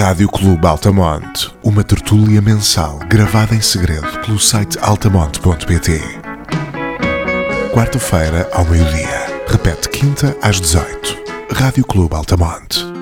Rádio Clube Altamonte, uma tertúlia mensal gravada em segredo pelo site altamonte.pt. Quarta-feira ao meio-dia. Repete quinta às 18. Rádio Clube Altamonte.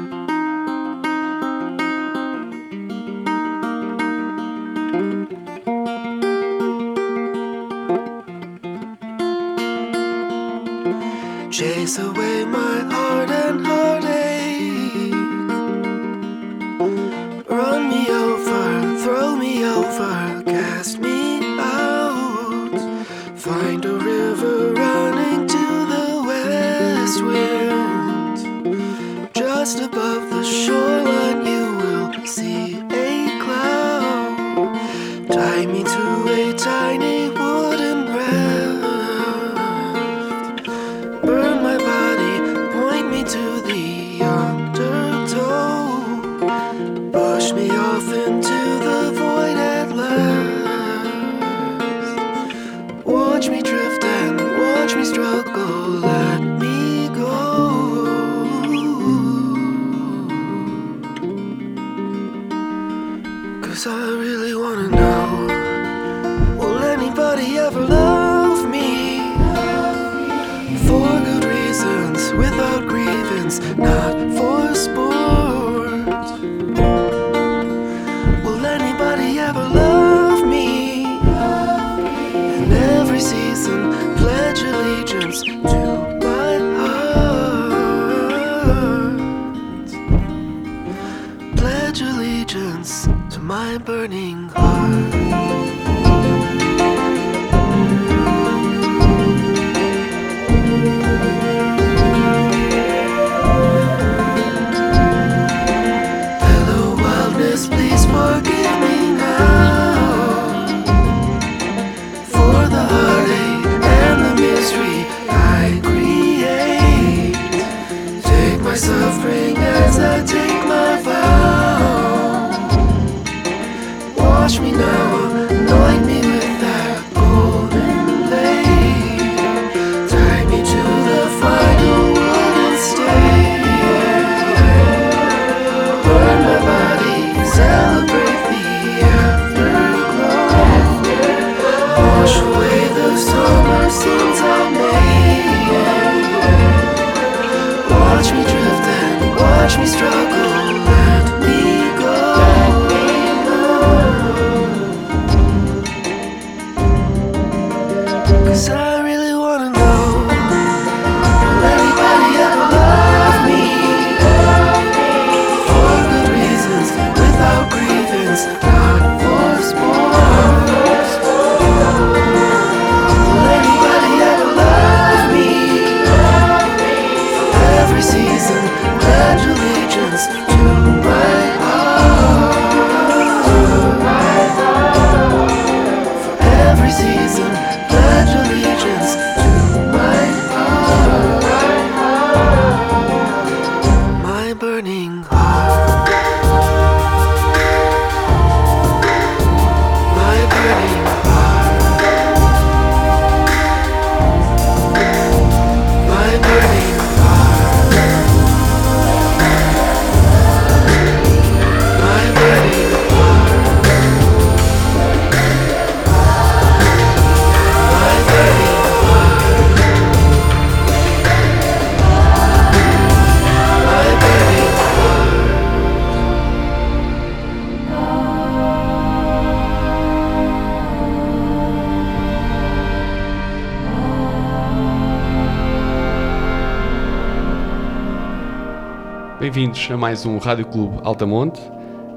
bem-vindos a mais um Rádio Clube Altamonte.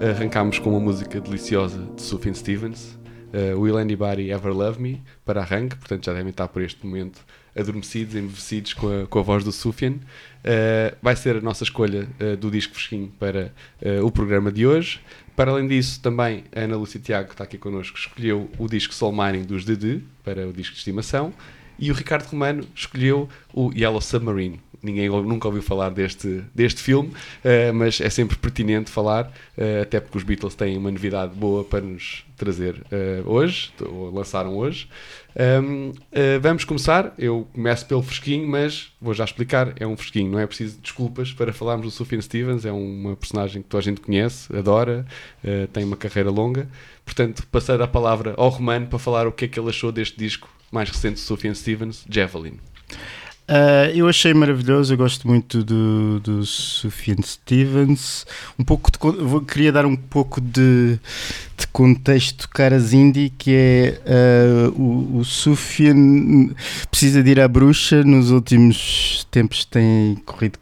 Arrancámos com uma música deliciosa de Sufjan Stevens, uh, Will Anybody Ever Love Me, para arranque, portanto já devem estar por este momento adormecidos, embevecidos com a, com a voz do Sufjan. Uh, vai ser a nossa escolha uh, do disco fresquinho para uh, o programa de hoje. Para além disso, também a Ana Lúcia Tiago, que está aqui connosco, escolheu o disco Soul Mining dos DD para o disco de estimação e o Ricardo Romano escolheu o Yellow Submarine. Ninguém nunca ouviu falar deste, deste filme, uh, mas é sempre pertinente falar, uh, até porque os Beatles têm uma novidade boa para nos trazer uh, hoje, ou lançaram hoje. Um, vamos começar. Eu começo pelo fresquinho, mas vou já explicar. É um fresquinho, não é preciso desculpas para falarmos do Sufjan Stevens. É uma personagem que toda a gente conhece, adora, tem uma carreira longa. Portanto, passar a palavra ao Romano para falar o que é que ele achou deste disco mais recente de Sufjan Stevens, Javelin. Uh, eu achei maravilhoso, eu gosto muito do, do Sufjan Stevens. Um pouco de, vou, queria dar um pouco de, de contexto indie, que é uh, o, o Sufjan precisa de ir à bruxa, nos últimos tempos tem corrido,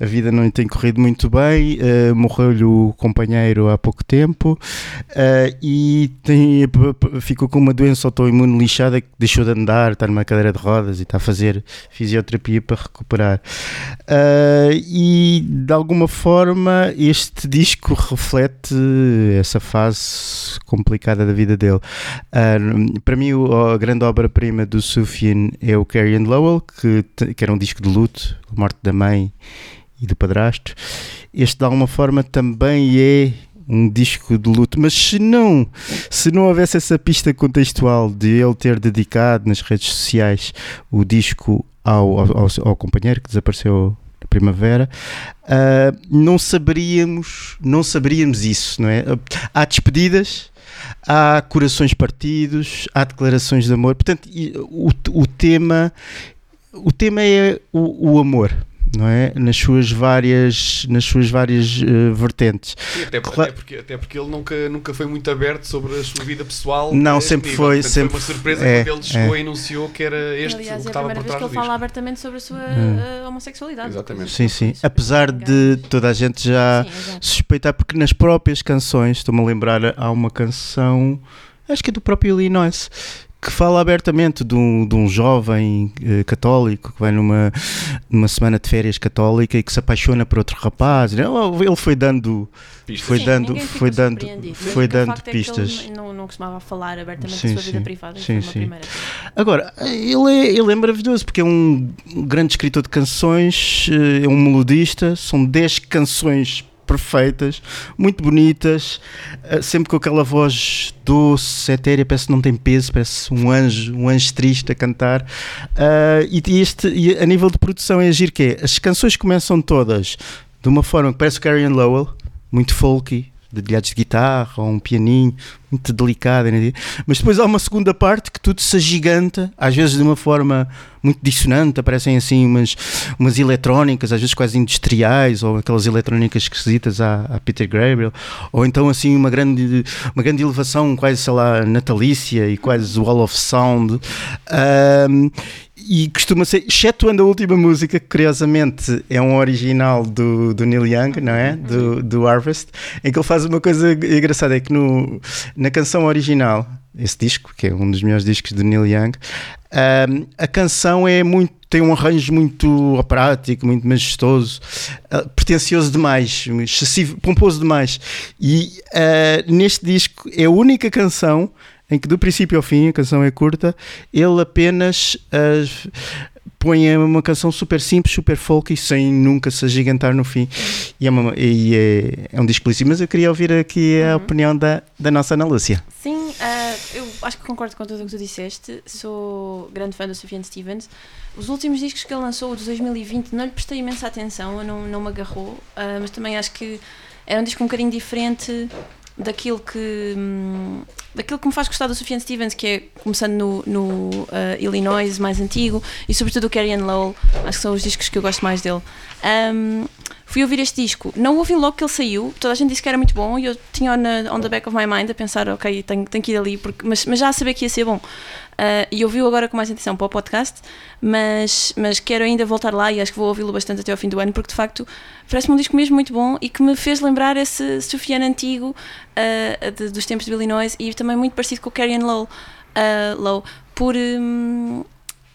a vida não tem corrido muito bem, uh, morreu-lhe o companheiro há pouco tempo. E tem, ficou com uma doença autoimune lixada que deixou de andar, está numa cadeira de rodas e está a fazer fisioterapia para recuperar. Uh, e de alguma forma este disco reflete essa fase complicada da vida dele. Uh, para mim, a grande obra-prima do Sufjan é o Carrie and Lowell, que, que era um disco de luto, a morte da mãe e do padrasto. Este, de alguma forma, também é um disco de luto, mas se não, se não houvesse essa pista contextual de ele ter dedicado nas redes sociais o disco ao, ao, ao companheiro que desapareceu primavera, uh, não saberíamos, não saberíamos isso, não é? Há despedidas, há corações partidos, há declarações de amor, portanto, o, o tema, o tema é o, o amor, não é? Nas suas várias, nas suas várias uh, vertentes. Sim, até, claro. até, porque, até porque ele nunca, nunca foi muito aberto sobre a sua vida pessoal. Não, sempre nível. foi. Portanto, sempre foi uma surpresa é, quando ele chegou é. e anunciou que era este Aliás, o que é estava por trás vez que ele fala abertamente sobre a sua uh, homossexualidade. Exatamente. Sim, sim. Apesar de toda a gente já sim, suspeitar, porque nas próprias canções, estou-me a lembrar, há uma canção, acho que é do próprio Illinois, que fala abertamente de um, de um jovem uh, católico que vai numa, numa semana de férias católica e que se apaixona por outro rapaz. Ele foi dando pistas. foi sim, dando foi dando foi dando pistas. É ele não, não costumava falar abertamente sim, da sua vida privada. Sim, sim. Agora ele é, ele é maravilhoso porque é um grande escritor de canções, eh, é um melodista. São 10 canções perfeitas, muito bonitas, eh, sempre com aquela voz doce, etérea, parece que não tem peso, parece um anjo, um anjo triste a cantar. Uh, e, este, e a nível de produção é agir que é, as canções começam todas de uma forma que parece o Carrie Lowell, muito folky, dedilhados de guitarra ou um pianinho, muito delicado, né? mas depois há uma segunda parte que tudo se agiganta, às vezes de uma forma muito dissonante, aparecem assim umas, umas eletrónicas, às vezes quase industriais, ou aquelas eletrónicas esquisitas à Peter Gabriel, ou então assim uma grande, uma grande elevação quase, sei lá, natalícia e quase wall of sound. Um, e costuma ser, excetuando a última música, que curiosamente é um original do, do Neil Young, não é? Do, do Harvest, em que ele faz uma coisa engraçada: é que no, na canção original, esse disco, que é um dos melhores discos do Neil Young, um, a canção é muito tem um arranjo muito operático, muito majestoso, uh, pretencioso demais, excessivo, pomposo demais. E uh, neste disco é a única canção em que do princípio ao fim, a canção é curta, ele apenas uh, põe uma canção super simples, super folk e sem nunca se agigantar no fim. E é, uma, e é, é um disco belíssimo, mas eu queria ouvir aqui a uhum. opinião da, da nossa Ana Lúcia. Sim, uh, eu acho que concordo com tudo o que tu disseste. Sou grande fã do Sufjan Stevens. Os últimos discos que ele lançou, o de 2020, não lhe prestei imensa atenção, não, não me agarrou, uh, mas também acho que era um disco um bocadinho diferente daquilo que daquilo que me faz gostar do Sufjan Stevens, que é começando no, no uh, Illinois, mais antigo, e sobretudo o Carrie Lowell, acho que são os discos que eu gosto mais dele. Um, fui ouvir este disco, não ouvi logo que ele saiu, toda a gente disse que era muito bom e eu tinha on, on the back of my mind a pensar, ok, tenho, tenho que ir ali, porque, mas, mas já a saber que ia ser bom. Uh, e ouvi-o agora com mais atenção para o podcast, mas, mas quero ainda voltar lá e acho que vou ouvi-lo bastante até ao fim do ano, porque de facto parece-me um disco mesmo muito bom e que me fez lembrar esse Sofiane antigo uh, de, dos tempos de Illinois e também muito parecido com o Carrie Low, uh, Low por. Um,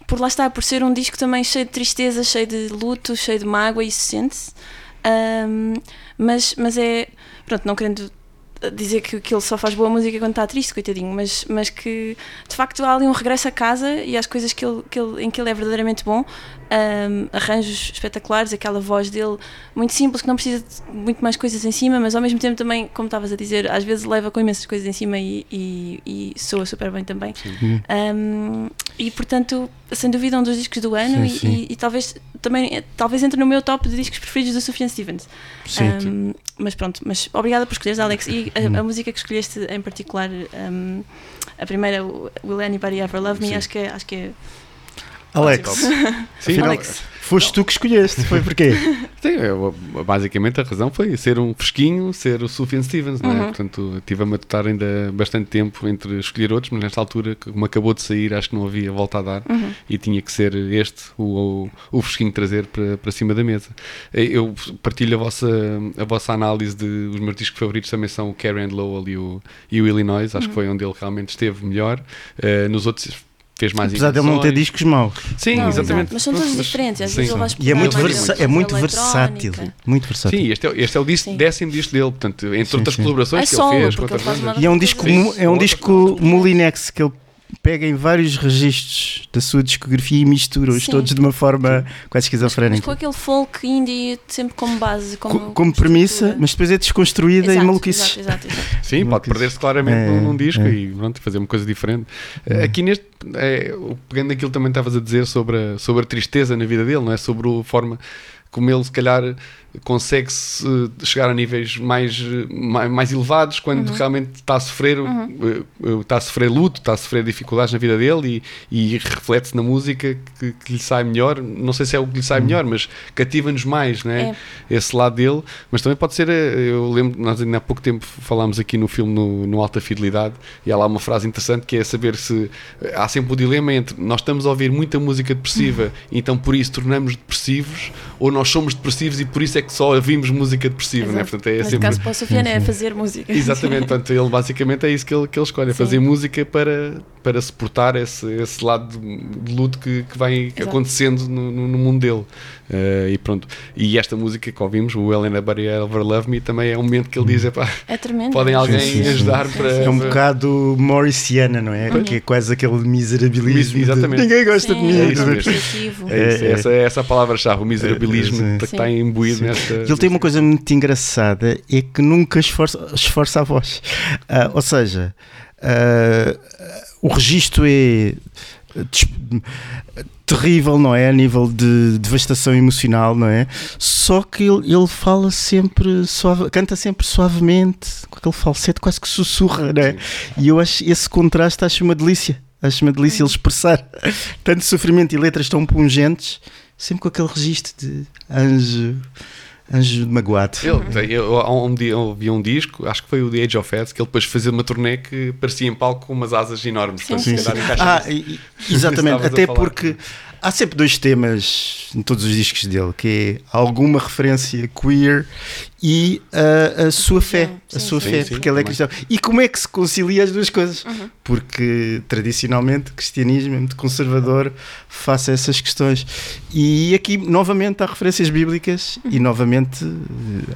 por lá está, por ser um disco também cheio de tristeza, cheio de luto, cheio de mágoa, isso sente-se. Um, mas, mas é. Pronto, não querendo dizer que, que ele só faz boa música quando está triste, coitadinho, mas, mas que de facto há ali um regresso a casa e às coisas que ele, que ele, em que ele é verdadeiramente bom. Um, arranjos espetaculares, aquela voz dele muito simples, que não precisa de muito mais coisas em cima, mas ao mesmo tempo também, como estavas a dizer, às vezes leva com imensas coisas em cima e, e, e soa super bem também. Um, e portanto, sem dúvida, um dos discos do ano Sim, e, sim. e- e talvez também talvez entre no meu top de discos preferidos do Sufjan Stevens. Sim. Um, mas pronto, mas obrigada por escolheres, Alex. E a, a música que escolheste em particular, um, a primeira, Will Anybody Ever Love Me, Sim. acho que, é- acho que é. Alex, Sim, Alex. foste tu que escolheste, foi porquê? Sim, eu- basicamente a razão foi ser um fresquinho, ser o Sufjan Stevens, não é? Uhum. Portanto, tive a matutar ainda bastante tempo entre escolher outros, mas nesta altura, como acabou de sair, acho que não havia volta a dar Uhum. e tinha que ser este o, o, o fresquinho trazer para, para cima da mesa. Eu partilho a vossa, a vossa análise de os meus discos favoritos também são o Carrie and Lowell e o, e o Illinois, acho que foi onde ele realmente esteve melhor. Eh, nos outros fez mais Apesar dele não ter discos maus. Sim, Não, exatamente. Mas são todos diferentes, às sim. vezes ele vai E é muito, versa- é muito versátil. Muito versátil. Sim, este é, este é o disco, décimo disco dele, portanto, entre Sim, outras sim. colaborações É que ele fez ele E é um disco, é um disco. Molinex que ele pega em vários registros da sua discografia e mistura-os todos de uma forma quase Mas com esquizofrénica. aquele folk indie sempre como base, como, Co- Como premissa, mas depois é desconstruída Exato, e maluquices. Exato, exato, exato. Sim, pode Maluquice. perder-se claramente É, num, num disco é. e pronto, fazer uma coisa diferente. Eh, Aqui neste, é, pegando aquilo que também estavas a dizer sobre a, sobre a tristeza na vida dele, não é? Sobre a forma como ele, se calhar, consegue -se chegar a níveis mais, mais, mais elevados quando realmente está a sofrer eh, eh, está a sofrer luto, está a sofrer dificuldades na vida dele e, e reflete-se na música que, que lhe sai melhor. Não sei se é o que lhe sai melhor, mas cativa-nos mais, né? Esse lado dele. Mas também pode ser, eh, eu lembro, nós ainda há pouco tempo falámos aqui no filme no, no Alta Fidelidade e há lá uma frase interessante que é saber se há sempre o dilema entre nós estamos a ouvir muita música depressiva e então por isso tornamos depressivos ou nós somos depressivos e por isso é que só ouvimos música depressiva, né? Exato. Portanto, é Neste sempre... caso para o Sofiane é fazer música. Exatamente, portanto, ele basicamente é isso que ele, que ele escolhe, é fazer música para, para suportar esse, esse lado de, de luto que, que vai Exato. acontecendo no, no, no mundo dele. Eh, e pronto. E esta música que ouvimos, o Helena Buddy Ever Love Me, também é um momento que ele diz: epá, É tremendo. podem alguém sim, sim. ajudar Sim, para. É um bocado Morrisiana, não é? Que é quase aquele miserabilismo. de Exatamente. Ninguém gosta de Sim, mim. é. É É, é. essa, é essa a palavra-chave, o miserabilismo Que sim. está imbuído Sim. nesta. Ele tem uma coisa muito engraçada, é que nunca esforça, esforça a voz. Ah, ou seja, ah, o registro é des- terrível, não é? A nível de devastação emocional, não é? Só que ele, ele fala sempre suave, canta sempre suavemente, com aquele falsete quase que sussurra, não é? E eu acho esse contraste acho uma delícia. Acho uma delícia ele expressar tanto sofrimento e letras tão pungentes, sempre com aquele registro de anjo, anjo magoado. Ele, eu, há um dia eu ouvi um disco, acho que foi o The Age of Heads, que ele depois fazia uma turnê que parecia em palco com umas asas enormes. Sim, sim, sim. Ah, e- exatamente, até porque há sempre dois temas em todos os discos dele, que é alguma referência queer e a, a sua fé, a Sim, sua sim. fé, Sim, sim, porque ele é também. cristão. E como é que se concilia as duas coisas? Uhum. Porque tradicionalmente o cristianismo é muito conservador face a essas questões. E aqui novamente há referências bíblicas e novamente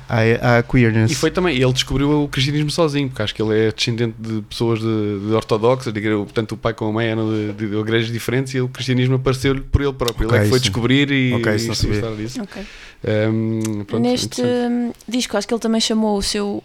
há, há queerness. E foi também, ele descobriu o cristianismo sozinho, porque acho que ele é descendente de pessoas de, de ortodoxas, de, portanto o pai com a mãe eram de, de igrejas diferentes e o cristianismo apareceu-lhe por ele próprio. ele é que foi descobrir e, Ok, e gostar disso. Ok. Um, pronto, Neste disco, acho que ele também chamou o seu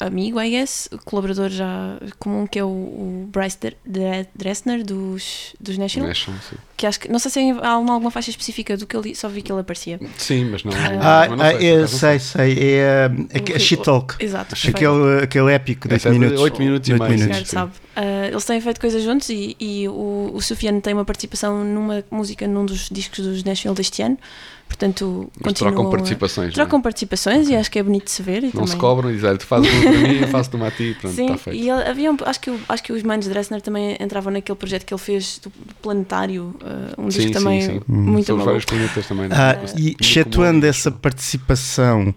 amigo, I guess, colaborador já comum, que é o, o Bryce Dre- Dre- Dressner dos, dos National. National, sim. Que acho que, não sei se há alguma, alguma faixa específica do que ele só vi que ele aparecia. Sim, mas não. Ah, mas não ah, sei, é, não sei, sei, é, é, é Shit Talk. Exato. Aquele, aquele épico de 8 Esse é de minutos. oito minutos e mais, minutos. Sabe. Ah, eles têm feito coisas juntos e, e o, o Sufiane tem uma participação numa música num dos discos dos Nashville deste ano. Portanto, Mas trocam a- participações. é? Trocam participações e acho que é bonito de se ver. E Não também... se cobram e dizem, tu fazes uma para mim, eu faço uma a ti, pronto, Sim, está feito. e ele- havia um- acho, que, acho que os Manos Dressner também entravam naquele projeto que ele fez do planetário, ah, um disco Sim, também sim, sim. muito Sobre maluco. vários planetas também. não é? Ah, e excetuando essa participação,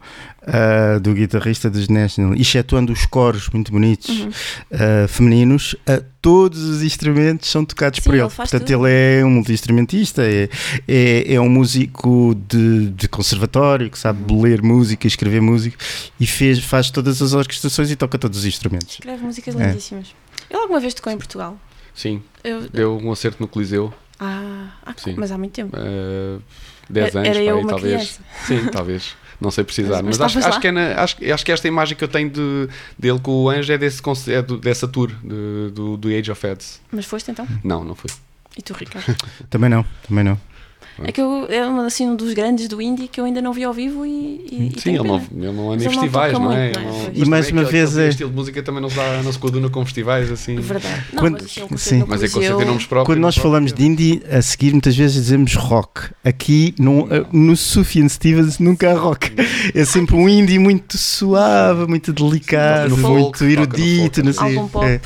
ah, do guitarrista dos National, excetuando os coros muito bonitos Uhum. ah, femininos, ah, todos os instrumentos são tocados Sim, por ele. ele Portanto, tudo. ele é um multi-instrumentista, é, é, é um músico de, de conservatório que sabe ler música, escrever música e fez, faz todas as orquestrações e toca todos os instrumentos. Escreve músicas É. lindíssimas. Ele alguma vez tocou em Portugal? Sim, Eu- deu um acerto no Coliseu. Ah, ah, Sim. mas há muito tempo. Uh, 10 Era- anos, era uma talvez. criança. Sim, talvez. Não sei precisar. Mas- Mas, mas acho, acho que é na- acho, acho que esta imagem que eu tenho de, dele com o Anjo é, desse, é do- dessa tour de- do, do Age of Heads. Mas foste então? Não, não foi. E tu, Ricardo? Também não, também não. É que eu é um, assim, um dos grandes do indie que eu ainda não vi ao vivo e, e, Sim, ele não, ele não anda Mas em festivais, não é? muito, não é? não-. E mais uma aquele- vez é- estilo de música também não se, dá, não se coaduna com festivais assim. Verdade. Não, Quando- mas assim, um sim. concerto no Mas é concerto Coliseu, em nomes próprios. Quando nós não falamos de indie, a seguir muitas vezes dizemos rock. Aqui no, no Sufjan Stevens nunca há rock. É sempre um indie muito suave, muito delicado, muito erudito, folk, não sei. Álbum pop, É.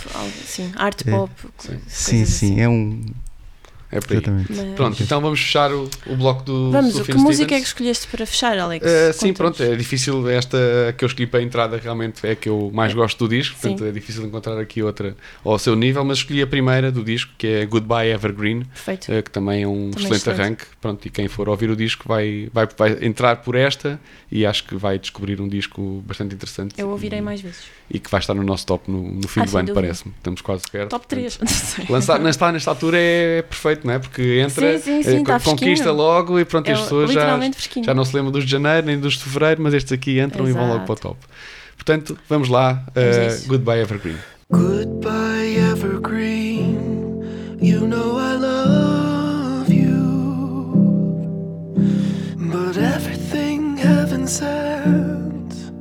sim, arte É. pop. Sim, sim, assim. é um. É por aí. Exatamente. Mas- Pronto, então vamos fechar o, o bloco do Vamos, Sufjan que música é que Stevens. escolheste para fechar, Alex? Uh, sim, pronto, é difícil. Esta que eu escolhi para a entrada realmente é a que eu mais gosto do disco, portanto Sim. é difícil encontrar aqui outra ao seu nível, mas escolhi a primeira do disco, que é Goodbye Evergreen, Perfeito. uh, que também é um Também excelente excelente. arranque. Pronto, e quem for ouvir o disco vai, vai, vai entrar por esta e acho que vai descobrir um disco bastante interessante Eu ouvirei e, mais vezes. e que vai estar no nosso top no, no fim Ah, do ano, parece-me. Estamos quase perto. Top portanto, 3. Lançar nesta, nesta altura é perfeito, não é? Porque entra, Sim, sim, sim, eh, tá conquista fresquinho. logo e pronto, É as pessoas já, fresquinho. já não se lembram dos de janeiro nem dos de fevereiro, mas estes aqui entram e vão logo para o top. Portanto, vamos lá. Vamos isso. Goodbye Evergreen. Goodbye, evergreen. You know I love you. But everything heaven sent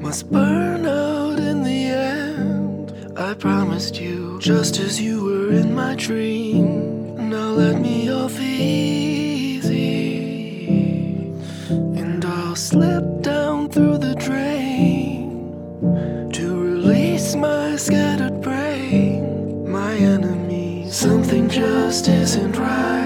must burn out in the end. I promised you, just as you were in my dream. Now let me off easy. And I'll slip down through the drain to release my scattered brain, my enemy. Something just isn't right.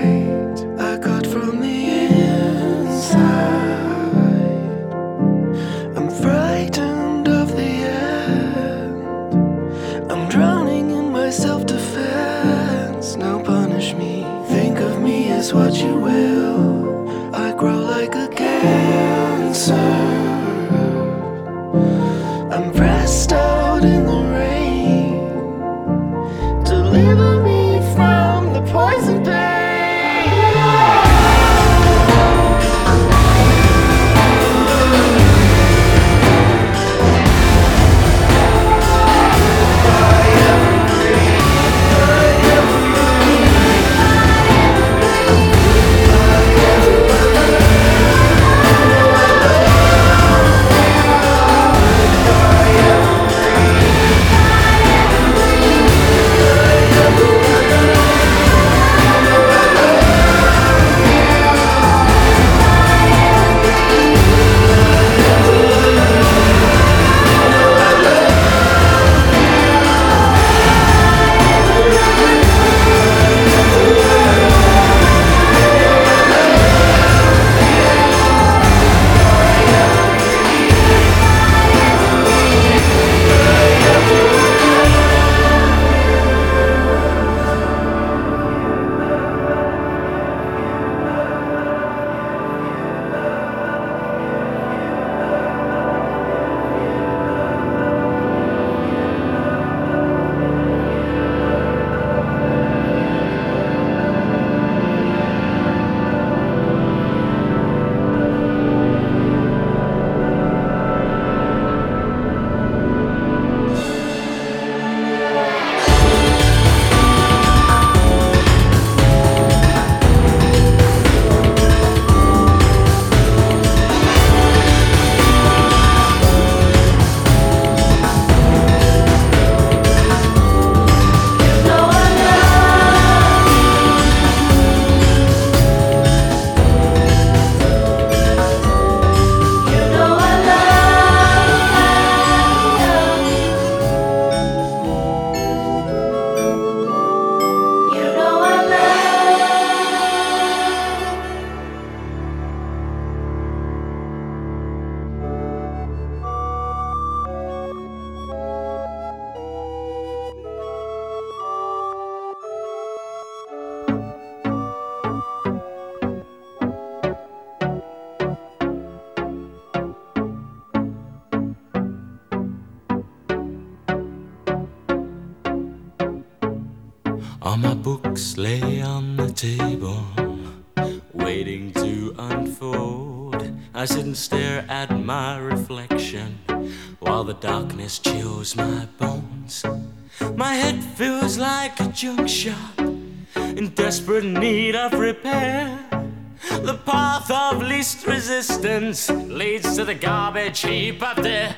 garbage heap up there.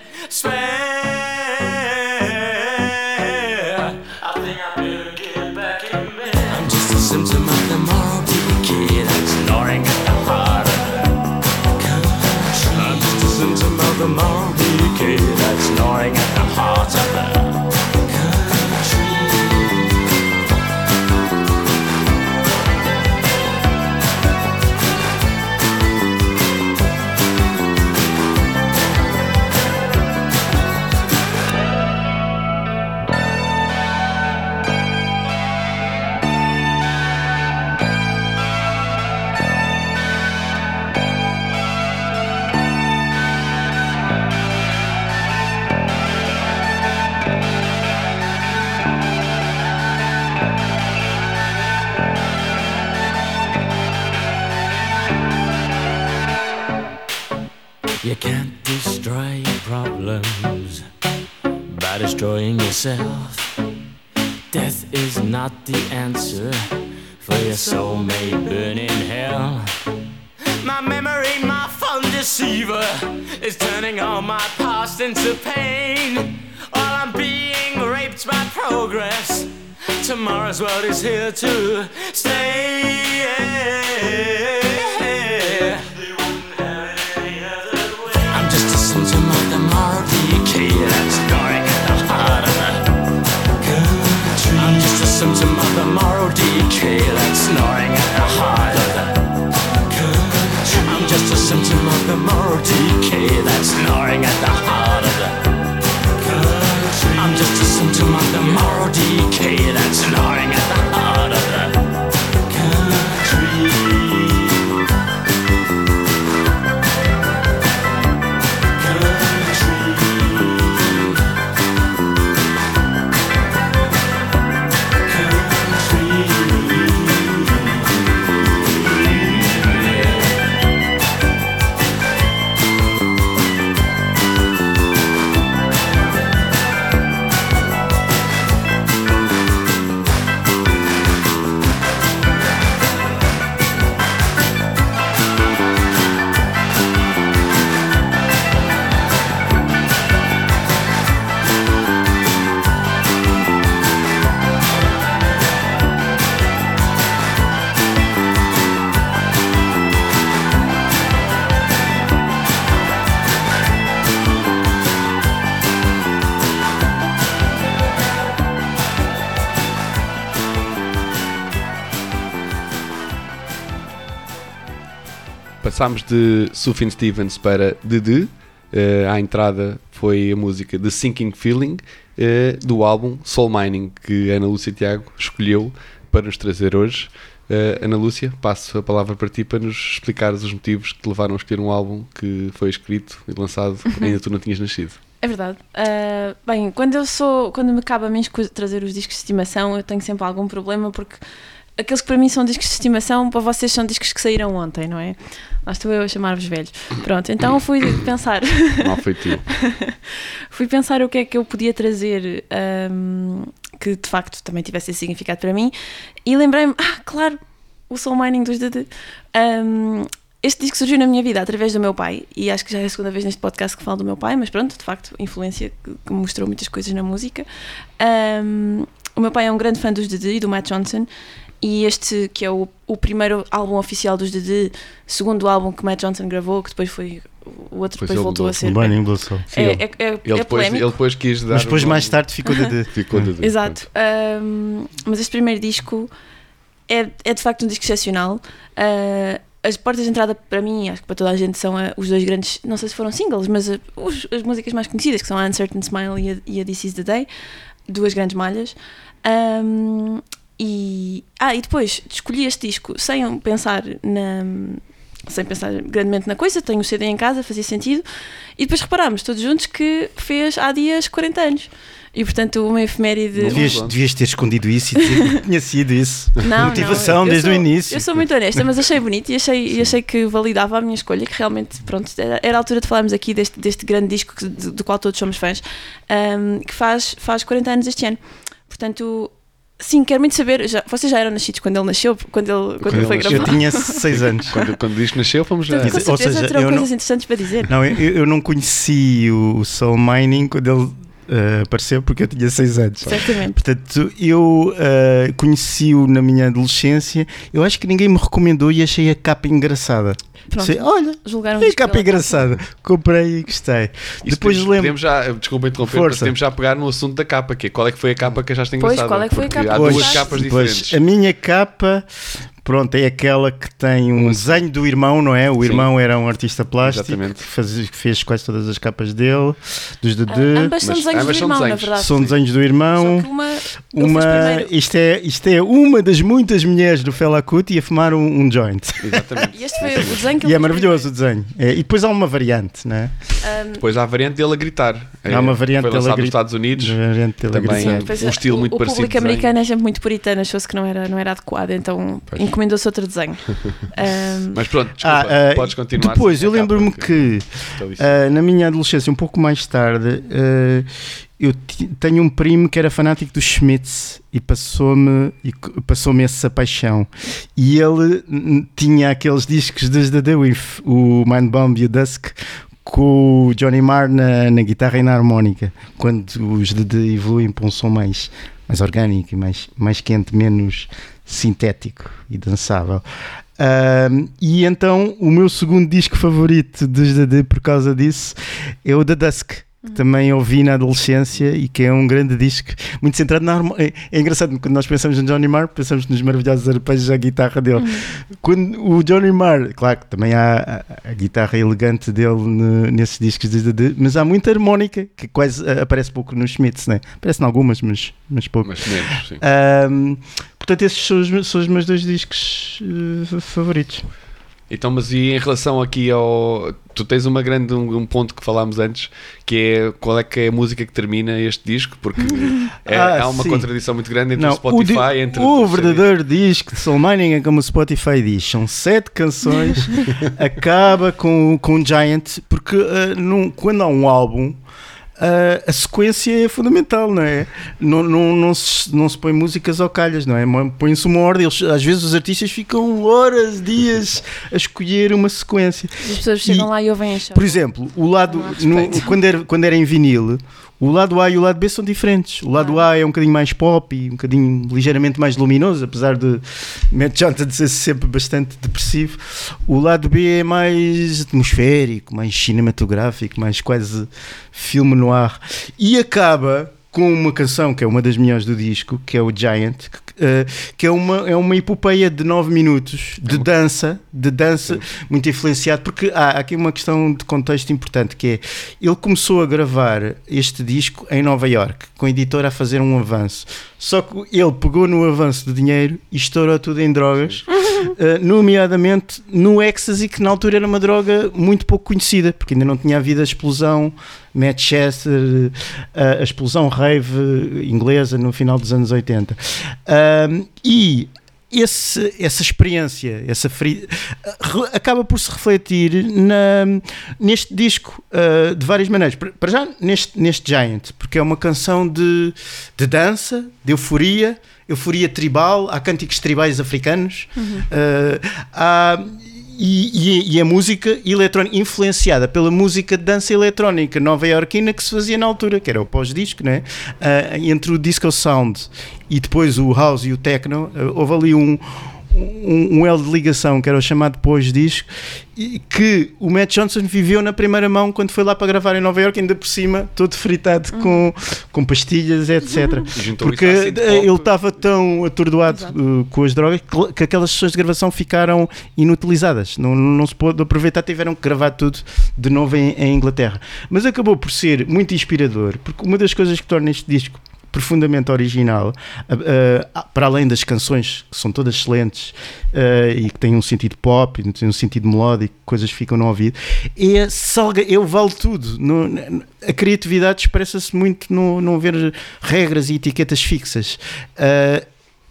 You can't destroy your problems by destroying yourself. Death is not the answer, for your soul may burn in hell. My memory, my fun deceiver, is turning all my past into pain. While I'm being raped by progress, tomorrow's world is here to stay. Symptom of the moral decay that's snoring at the heart of the country. I'm just a symptom of the moral decay that's snoring at the heart of the country. I'm just a symptom of the moral decay that's snoring Passámos de Sufjan Stevens para Dede. Eh, à entrada foi a música The Sinking Feeling eh, do álbum Soul Mining que Ana Lúcia Tiago escolheu para nos trazer hoje. Eh, Ana Lúcia, passo a palavra para ti para nos explicares os motivos que te levaram a escolher um álbum que foi escrito e lançado ainda tu não tinhas nascido. É verdade. Ah, bem, quando eu sou, quando me cabe a mim trazer os discos de estimação, eu tenho sempre algum problema porque aqueles que para mim são discos de estimação, para vocês são discos que saíram ontem, não é? Lá estou eu a chamar-vos velhos. Pronto, então fui pensar, Mal foi tu. fui pensar o que é que eu podia trazer ahm, que de facto também tivesse esse significado para mim e lembrei-me, ah, claro, o Soul Mining dos Dede. Ahm, este disco surgiu na minha vida através do meu pai, e acho que já é a segunda vez neste podcast que falo do meu pai, mas pronto, de facto, influência que, mostrou muitas coisas na música. Ahm, o meu pai é um grande fã dos Dede e do Matt Johnson, e este que é o, o primeiro álbum oficial dos Dede, segundo álbum que Matt Johnson gravou, que depois foi. O outro Depois depois voltou a ser. Burning Blue Soul. É, é, é, Ele, é depois, ele depois quis dar. Mas depois o mais tarde ficou de. Ficou Dede. Exato. Ahm, mas este primeiro disco é, é de facto um disco excepcional. Ah, as portas de entrada para mim, acho que para toda a gente, são ah, os dois grandes, não sei se foram singles, mas ah, os- as músicas mais conhecidas, que são a Uncertain Smile e a, e a This Is the Day, duas grandes malhas. Ahm, e, ah, e depois escolhi este disco sem pensar na, sem pensar grandemente na coisa, tenho o CD em casa, fazia sentido. E depois reparámos todos juntos que fez há dias 40 anos. E portanto, uma efeméride. Devias, devias ter escondido isso e dizer que tinha sido isso. Não, Motivação não, desde sou- o início. Eu sou muito honesta, mas achei bonito e achei, e achei que validava a minha escolha, que realmente, pronto, era, era a altura de falarmos aqui deste, deste grande disco do, do qual todos somos fãs, ahm, que faz, faz 40 anos este ano. Portanto, sim, quero muito saber. Já, vocês já eram nascidos quando ele nasceu, quando ele, quando Quando ele foi nasceu. Eu gravado? tinha 6 anos. Quando, quando diz que nasceu, fomos já. Com Ou seja, terão eu coisas não- interessantes para dizer. Não, eu, eu não conheci o Soul Mining quando ele eh, apareceu porque eu tinha 6 anos. Certamente. Portanto, eu eh, conheci-o na minha adolescência. Eu acho que ninguém me recomendou e achei a capa engraçada. Pronto, Sei, Olha, julgaram a capa engraçada. Comprei e gostei. Isso Depois podemos, lembro. podemos já, desculpa interromper, Força. mas podemos já pegar no assunto da capa, que é qual é que foi a capa que achaste Pois, engraçada? qual é que foi a capa Há duas capas Pois, diferentes. a minha capa, pronto, é aquela que tem um desenho do irmão, não é? O Sim. irmão era um artista plástico Exatamente. que, fazia- que fez quase todas as capas dele, dos Ah, Dedê. ambas são mas desenhos ambas do são irmão, na desenhos. verdade. São desenhos do irmão. Uma, Uma, isto, é, isto é uma das muitas mulheres do Fela Kuti a fumar um, um joint. Exatamente. E este foi o desenho que ele E é maravilhoso o desenho. É, e depois há uma variante, não é? Ahm, Depois há a variante dele a gritar. Há uma variante foi dele a nos gritar. Estados Unidos. Uma variante dele a Também gritar. é. Um estilo o, muito o parecido público de desenho. americano é sempre muito puritano, achou-se que não era, não era adequado, então Pois. encomendou-se outro desenho. Ahm, Mas pronto, desculpa, Ah, ah, podes continuar. Depois, eu lembro-me que-. Ah, na minha adolescência, um pouco mais tarde, ah, eu tenho um primo que era fanático dos Schmitz e passou-me e passou-me essa paixão. E ele tinha aqueles discos desde The With, o Mind Bomb e o Dusk, com o Johnny Marr na, na guitarra e na harmónica, quando os DD evoluem para um som mais, mais orgânico e mais, mais quente, menos sintético e dançável. E então o meu segundo disco favorito dos DD por causa disso é o The Dusk. Que também ouvi na adolescência e que é um grande disco, muito centrado na harmonia. É, é engraçado, quando nós pensamos no Johnny Marr, pensamos nos maravilhosos arpejos da guitarra dele. Quando o Johnny Marr, claro que também há a, a guitarra elegante dele ne- nesses discos de DD, mas há muita harmónica que quase aparece pouco nos Schmitz, né? aparece em algumas, mas, mas pouco. Mas menos, sim. Ahm, portanto, esses são os, meus- são os meus dois discos eh, favoritos. Então, mas e em relação aqui ao. Tu tens uma grande, um, um ponto que falámos antes, que é qual é que é a música que termina este disco, porque é, Ah, há uma sim. contradição muito grande entre Não, o Spotify o, di- entre o verdadeiro disco de Soul Mining é como o Spotify diz: são sete canções, acaba com, com Giant, porque ah, num- quando há um álbum. Ah, a sequência é fundamental, não é? Não, não, não, se, não se põe músicas ao calhas, não é? Põe-se uma ordem. Eles- às vezes os artistas ficam horas, dias a escolher uma sequência. as pessoas chegam lá e ouvem a Por exemplo, o lado, no- quando, era, quando era em vinil, o lado A e o lado B são diferentes. O lado A é um bocadinho mais pop e um bocadinho ligeiramente mais luminoso, apesar de Matt Johnson ser sempre bastante depressivo. O lado B é mais atmosférico, mais cinematográfico, mais quase filme no ar. E acaba com uma canção que é uma das melhores do disco, que é o Giant, que, eh, que é, uma, é uma epopeia de 9 minutos de dança, de dança muito influenciado, porque há aqui uma questão de contexto importante, que é, ele começou a gravar este disco em Nova York, com a editora a fazer um avanço, só que ele pegou no avanço do dinheiro e estourou tudo em drogas, eh, nomeadamente no Ecstasy, que na altura era uma droga muito pouco conhecida, porque ainda não tinha havido a explosão Manchester, eh, a explosão rave inglesa no final dos anos 80. Ahm, e esse- essa experiência, essa feri- re- acaba por se refletir na- neste disco ah, de várias maneiras. Para já, neste, neste Giant, porque é uma canção de, de dança, de euforia, euforia tribal, há cânticos tribais africanos, ah, há- e, e- e a música eletrónica, influenciada pela música de dança eletrónica nova-iorquina que se fazia na altura, que era o pós-disco, né? Ah, entre o disco sound e depois o house e o techno, ah, houve ali um, um, um elo de ligação que era o chamado pós-disco e que o Matt Johnson viveu na primeira mão quando foi lá para gravar em Nova York, ainda por cima, todo fritado com, com pastilhas, etc. Juntou Porque eh, ele estava tão atordoado Exato. uh, com as drogas que, que aquelas sessões de gravação ficaram inutilizadas. Não, não se pôde aproveitar, tiveram que gravar tudo de novo em, em Inglaterra. Mas acabou por ser muito inspirador, porque uma das coisas que torna este disco profundamente original, ah, para além das canções que são todas excelentes ah, e que têm um sentido pop, têm um sentido melódico, coisas que ficam no ouvido, é salga, eu vale tudo. No- a criatividade expressa-se muito no não haver regras e etiquetas fixas. Ah,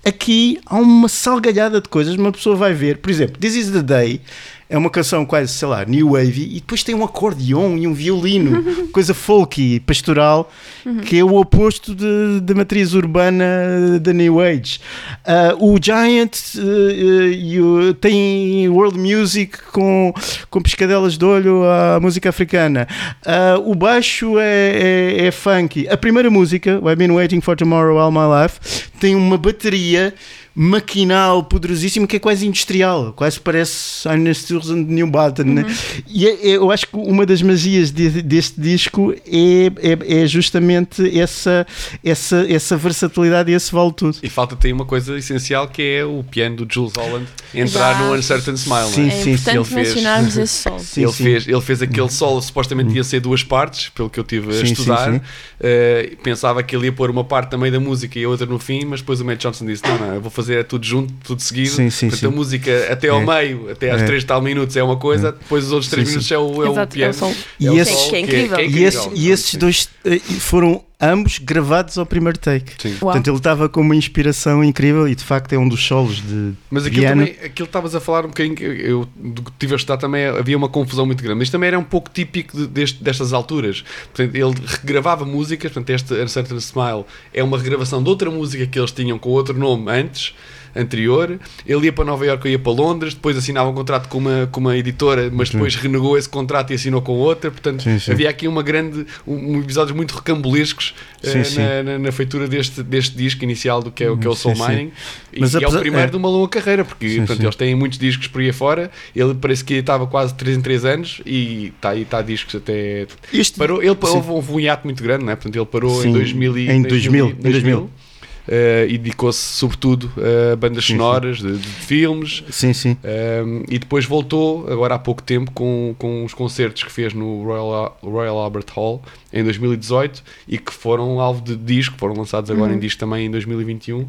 aqui há uma salgalhada de coisas, uma pessoa vai ver, por exemplo, This is the Day é uma canção quase, sei lá, new wave e depois tem um acordeon e um violino, coisa folky, pastoral, que é o oposto da matriz urbana da new age. Ah, o Giant e o- tem world music com, com piscadelas de olho à música africana. Ah, o baixo é, é, é funky. A primeira música, I've Been Waiting for Tomorrow All My Life, tem uma bateria maquinal poderosíssima que é quase industrial, quase parece Eine Sturzen de New Baden, né? E é- é- eu acho que uma das magias de- deste disco é, é, é justamente essa, essa, essa versatilidade e esse vale tudo. E falta-te aí uma coisa essencial que é o piano do Jules Holland entrar Exato. no Uncertain Smile. Sim, é? É sim, importante ele fez. mencionarmos esse sol. Sim, ele, sim. Fez, ele fez aquele solo, supostamente ia ser duas partes, pelo que eu tive a Sim, sim, estudar. sim. Eh, pensava que ele ia pôr uma parte também da música e a outra no fim, mas depois o Matt Johnson disse: Não, não, eu vou fazer tudo junto, tudo seguido. Sim, sim, Portanto, sim. a música até ao É. meio, até às É. 3 tal minutos é uma coisa, depois os outros 3 Sim, minutos sim. é o, é o Exato, é o piano. sol. E É o que é incrível. E, esse- e esses dois eh, foram ambos gravados ao primeiro take. Sim. Uau. Portanto, ele estava com uma inspiração incrível e de facto é um dos solos de Mas aquilo piano. também, aquilo que estavas a falar um bocadinho, que eu do que tive a estudar também havia uma confusão muito grande. Isto também era um pouco típico de- deste- destas alturas. Portanto, ele regravava músicas, portanto, este Uncertain Smile é uma regravação de outra música que eles tinham com outro nome antes. Anterior, ele ia para Nova Iorque, eu ia para Londres, depois assinava um contrato com uma, com uma editora, mas depois renegou esse contrato e assinou com outra. Portanto, Sim, sim. havia aqui uma grande, um, episódios muito recambolescos Sim, sim. na, na, na feitura deste, deste disco inicial do que é, o que é o Soul. Mining. E, Mas e é o primeiro é. de uma longa carreira, porque portanto, eles têm muitos discos por aí afora. Ele parece que estava quase 3 em 3 anos e está aí, está discos até. Este- Parou, ele houve, um hiato muito grande, não é? Portanto, ele parou em 2000. e- em 2000, em 2000. Eh, e dedicou-se sobretudo a bandas Sim, sim. sonoras de, de filmes. Sim, sim. Um, e depois voltou, agora há pouco tempo, com, com os concertos que fez no Royal, Royal Albert Hall em 2018 e que foram alvo de disco, foram lançados agora Uhum. em disco também em 2021.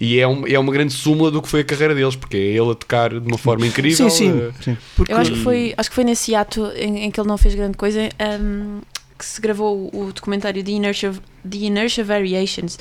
E é, um, é uma grande súmula do que foi a carreira deles, porque é ele a tocar de uma forma incrível. Sim, sim. eh, sim. Porque Eu acho que foi, acho que foi nesse ato em, em que ele não fez grande coisa um, que se gravou o, documentário The Inertia, The Inertia Variations,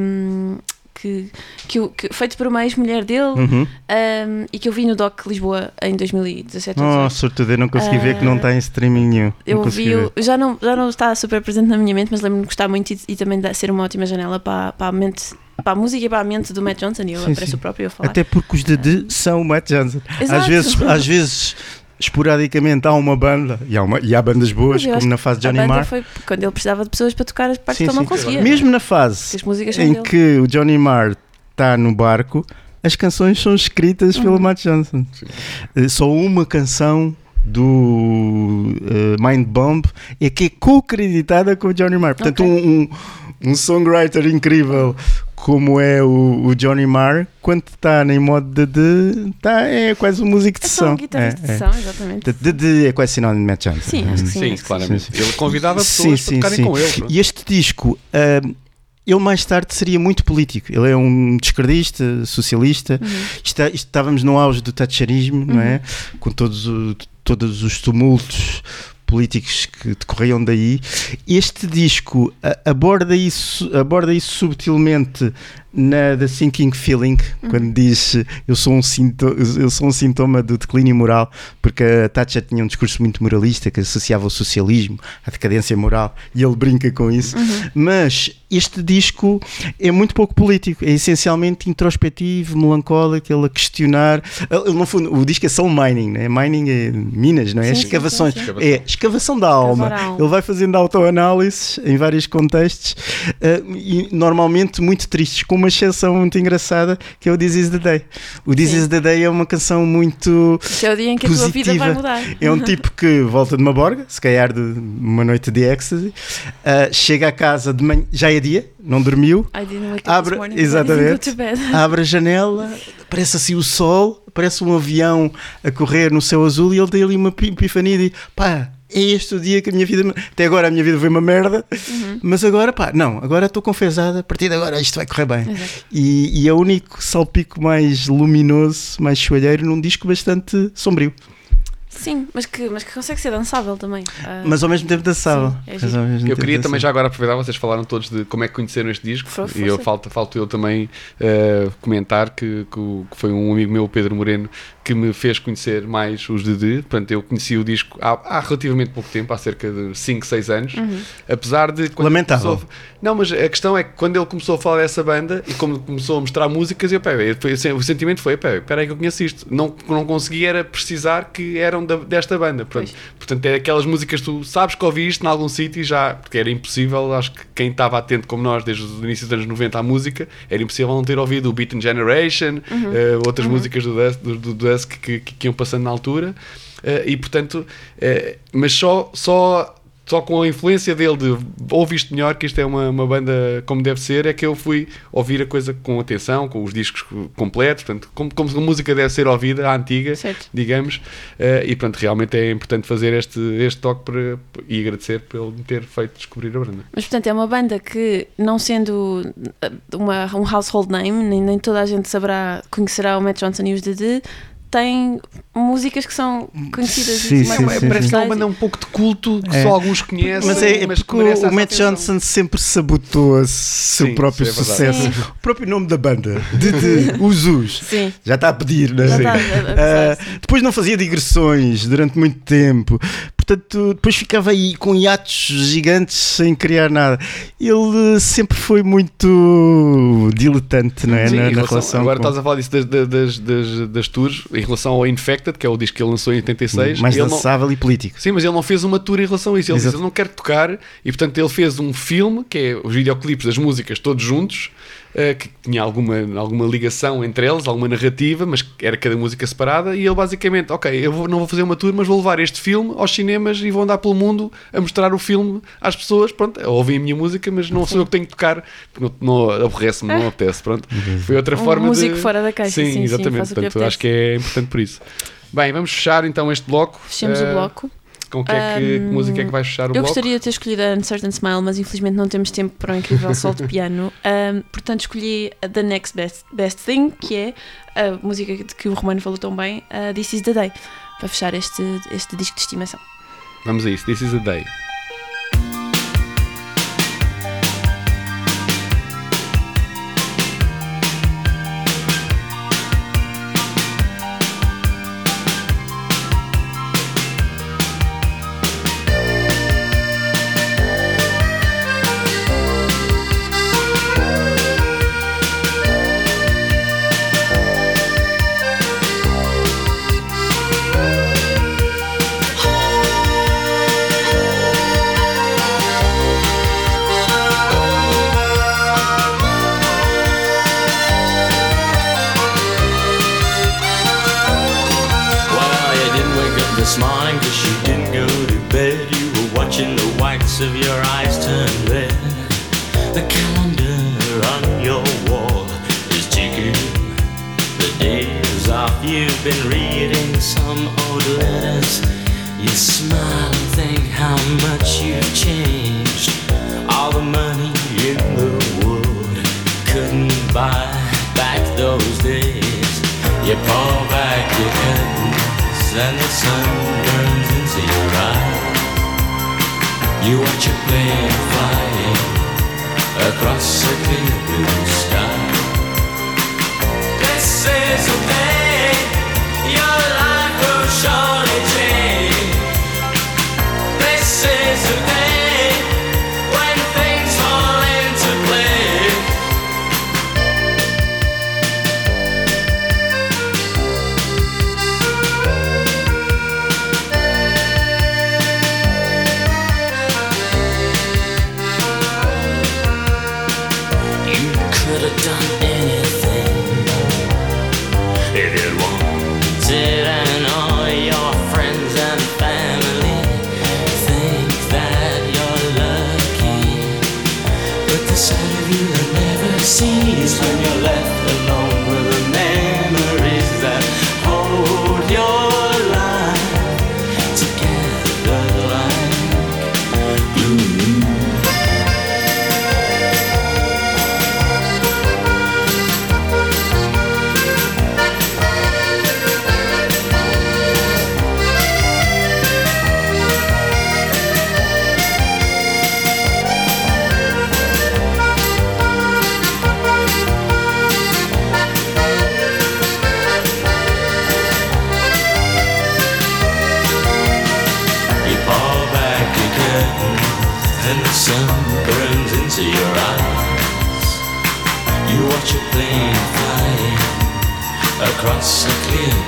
um, que, que, que- feito por uma ex-mulher dele Uhum. um, e que eu vi no Doc Lisboa em 2017. ou Oh, 18. sortudo, eu não consegui ver que não Ah, está em streaming nenhum. Não Eu consegui vi, ver. já não, já não está super presente na minha mente, mas lembro-me de gostar muito e, e também de ser uma ótima janela para, para a mente, para a música e para a mente do Matt Johnson. E ele Sim, aparece sim. o próprio a falar. Até porque os de D são o Matt Johnson. Às Exato. vezes, às vezes, esporadicamente há uma banda e há, uma- e há bandas boas, como na fase de Johnny Marr. foi quando ele precisava de pessoas para tocar as partes Sim, que ele não conseguia. Mesmo na fase em dele. que o Johnny Marr está no barco, as canções são escritas pelo Uhum. Matt Johnson. Sim. Eh, Só uma canção do eh, Mind Bomb é que é co-creditada com o Johnny Marr. Portanto, Ok. um, um, um songwriter incrível como é o, o Johnny Marr, quando está em modo de, de tá, é quase um músico de É som. um guitarrista É, de é. som, exatamente. Portanto, De, de é quase sinónimo de Matt Johnson. Sim, acho que sim. Sim, claramente. sim, sim. Ele convidava pessoas sim, para tocarem sim. com ele. pronto. E este disco, ah, ele mais tarde seria muito político. Ele é um descardista, socialista. Uhum. Isto, é- estávamos no auge do thatcherismo, não é? Com todos, o- todos os tumultos políticos que decorriam daí. Este disco aborda isso, aborda isso subtilmente na The Sinking Feeling, quando diz eu sou, um sinto, eu sou um sintoma do declínio moral, porque a Thatcher tinha um discurso muito moralista que associava o socialismo à decadência moral e ele brinca com isso. Mas este disco é muito pouco político, é essencialmente introspectivo, melancólico, ele a questionar. Ele, no fundo, o disco é soul mining, né? mining é minas, não é? Sim, Escavações. sim, sim. É escavação da alma. Ele vai fazendo autoanálises em vários contextos eh, e normalmente muito tristes, com uma exceção muito engraçada que é o This Is the Day. O This Sim. Is the Day é uma canção muito. Esse é o dia em que a tua vida vai Positiva. mudar. É um tipo que volta de uma borga, se calhar de uma noite de ecstasy, eh, chega a casa de manhã, já é dia, não dormiu, I didn't wake Abre- morning, exatamente. Abre a janela, aparece assim o sol, parece um avião a correr no céu azul e ele tem ali uma pi- epifania e diz: pá, é este o dia que a minha vida. Até agora a minha vida foi uma merda, mas agora, pá, não, agora estou confesada, a partir de agora isto vai correr bem. E, e é o único salpico mais luminoso, mais choalheiro, num disco bastante sombrio, Sim, mas que, mas que consegue ser dançável também. Ah, mas ao mesmo tempo dançável. Sim, é Eu tempo queria também dançável. já agora aproveitar, vocês falaram todos de como é que conheceram este disco For- e eu falta, falto eu também eh, comentar que, que, foi um amigo meu, Pedro Moreno, que me fez conhecer mais os Dede. Portanto, eu conheci o disco há, há relativamente pouco tempo, há cerca de 5, 6 anos. Uhum. Apesar de. Lamentável. começou não, mas a questão é que quando ele começou a falar dessa banda e como começou a mostrar músicas, eu, assim, o sentimento foi: espera aí que eu conheço isto. Não, não consegui era precisar que eram da- desta banda. Portanto, portanto, é aquelas músicas que tu sabes que ouviste em algum sítio e já, porque era impossível. Acho que quem estava atento como nós desde o início dos anos 90 à música, era impossível não ter ouvido o Beaten Generation, eh, outras músicas do Dusk, do, do Dusk que, que, que iam passando na altura. Eh, e portanto, eh, mas só, só, só com a influência dele de ouve isto melhor, que isto é uma, uma banda como deve ser, é que eu fui ouvir a coisa com atenção, com os discos completos, portanto, como, como a música deve ser ouvida, à antiga, Certo. digamos, eh, e portanto, realmente é importante fazer este, este toque para, e agradecer por ele me ter feito descobrir a banda. Mas portanto é uma banda que, não sendo uh, uma, um household name, nem, nem toda a gente saberá, conhecerá o Matt Johnson e os Dede, tem músicas que são conhecidas Sim, sim, mais- sim, Parece que é uma banda um pouco de culto, que É. só alguns conhecem, Mas é, é mas porque o, o Matt atenção. Johnson sempre sabotou o seu Sim, próprio é sucesso. Sim. O próprio nome da banda, de, de Usus. Sim. Já está a pedir, não é? Já está a- a- a Ah, pensar, sim. depois não fazia digressões durante muito tempo, portanto, depois ficava aí com hiatos gigantes sem criar nada. Ele sempre foi muito diletante, não é? Sim, na, em na relação- relação agora com- estás a falar disso das, das, das, das tours em relação ao Infected, que é o disco que ele lançou em 86. mais ele não- dançável e político. Sim, mas ele não fez uma tour em relação a isso. Ele Exato. disse: Eu não quero tocar, e portanto ele fez um filme, que é os videoclipes das músicas todos juntos, eh, que tinha alguma, alguma ligação entre eles, alguma narrativa, mas era cada música separada. E ele basicamente: Ok, eu vou- não vou fazer uma tour, mas vou levar este filme aos cinemas e vou andar pelo mundo a mostrar o filme às pessoas. Pronto, ouvem a minha música, mas não sou eu que tenho que tocar, porque não, não aborrece-me, não apetece. Pronto, foi outra Um forma músico de. fora da caixa, sim, sim, exatamente. que portanto, acho que é importante por isso. Bem, vamos fechar então este bloco. Fechemos Eh, o bloco. Com que, é que, que música é que vais fechar o Eu bloco? gostaria de ter escolhido a Uncertain Smile, mas infelizmente não temos tempo para um incrível solo de piano. Ahm, portanto, escolhi The Next Best, Best Thing, que é a música de que o Romano falou tão bem, a This Is the Day, para fechar este, este disco de estimação. Vamos a isso. This is a day. You pull back your curtains and the sun burns into your eyes. You watch a plane flying across a clear blue sky. This is a day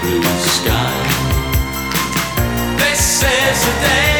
blue sky. This is the day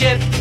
ship.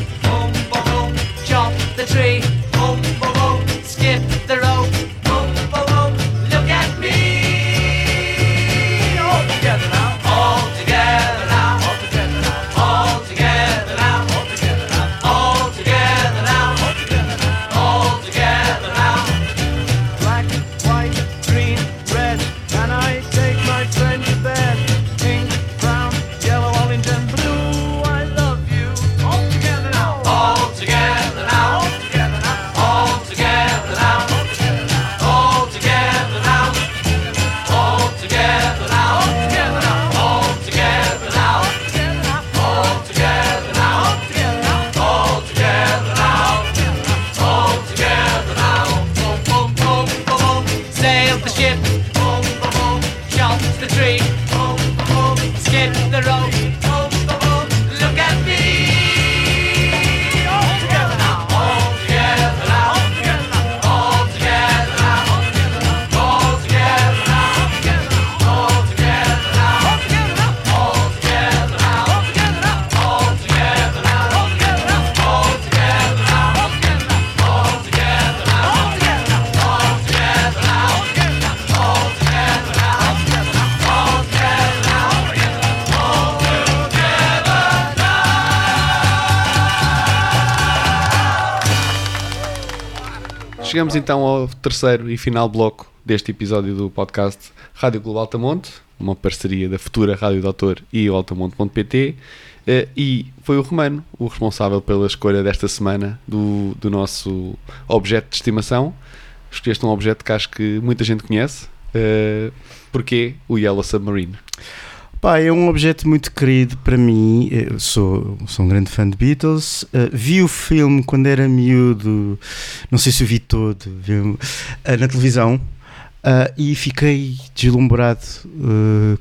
Chegamos então ao terceiro e final bloco deste episódio do podcast Rádio Clube Altamonte, uma parceria da futura Rádio Doutor e o altamonte.pt. eh, E foi o Romano o responsável pela escolha desta semana do, do nosso objeto de estimação. Escolheste um objeto que acho que muita gente conhece. eh, Porquê o Yellow Submarine? Pá, é um objeto muito querido para mim. Eu sou, sou um grande fã de Beatles. Uh, vi o filme quando era miúdo, não sei se o vi todo, uh, na televisão. uh, e fiquei deslumbrado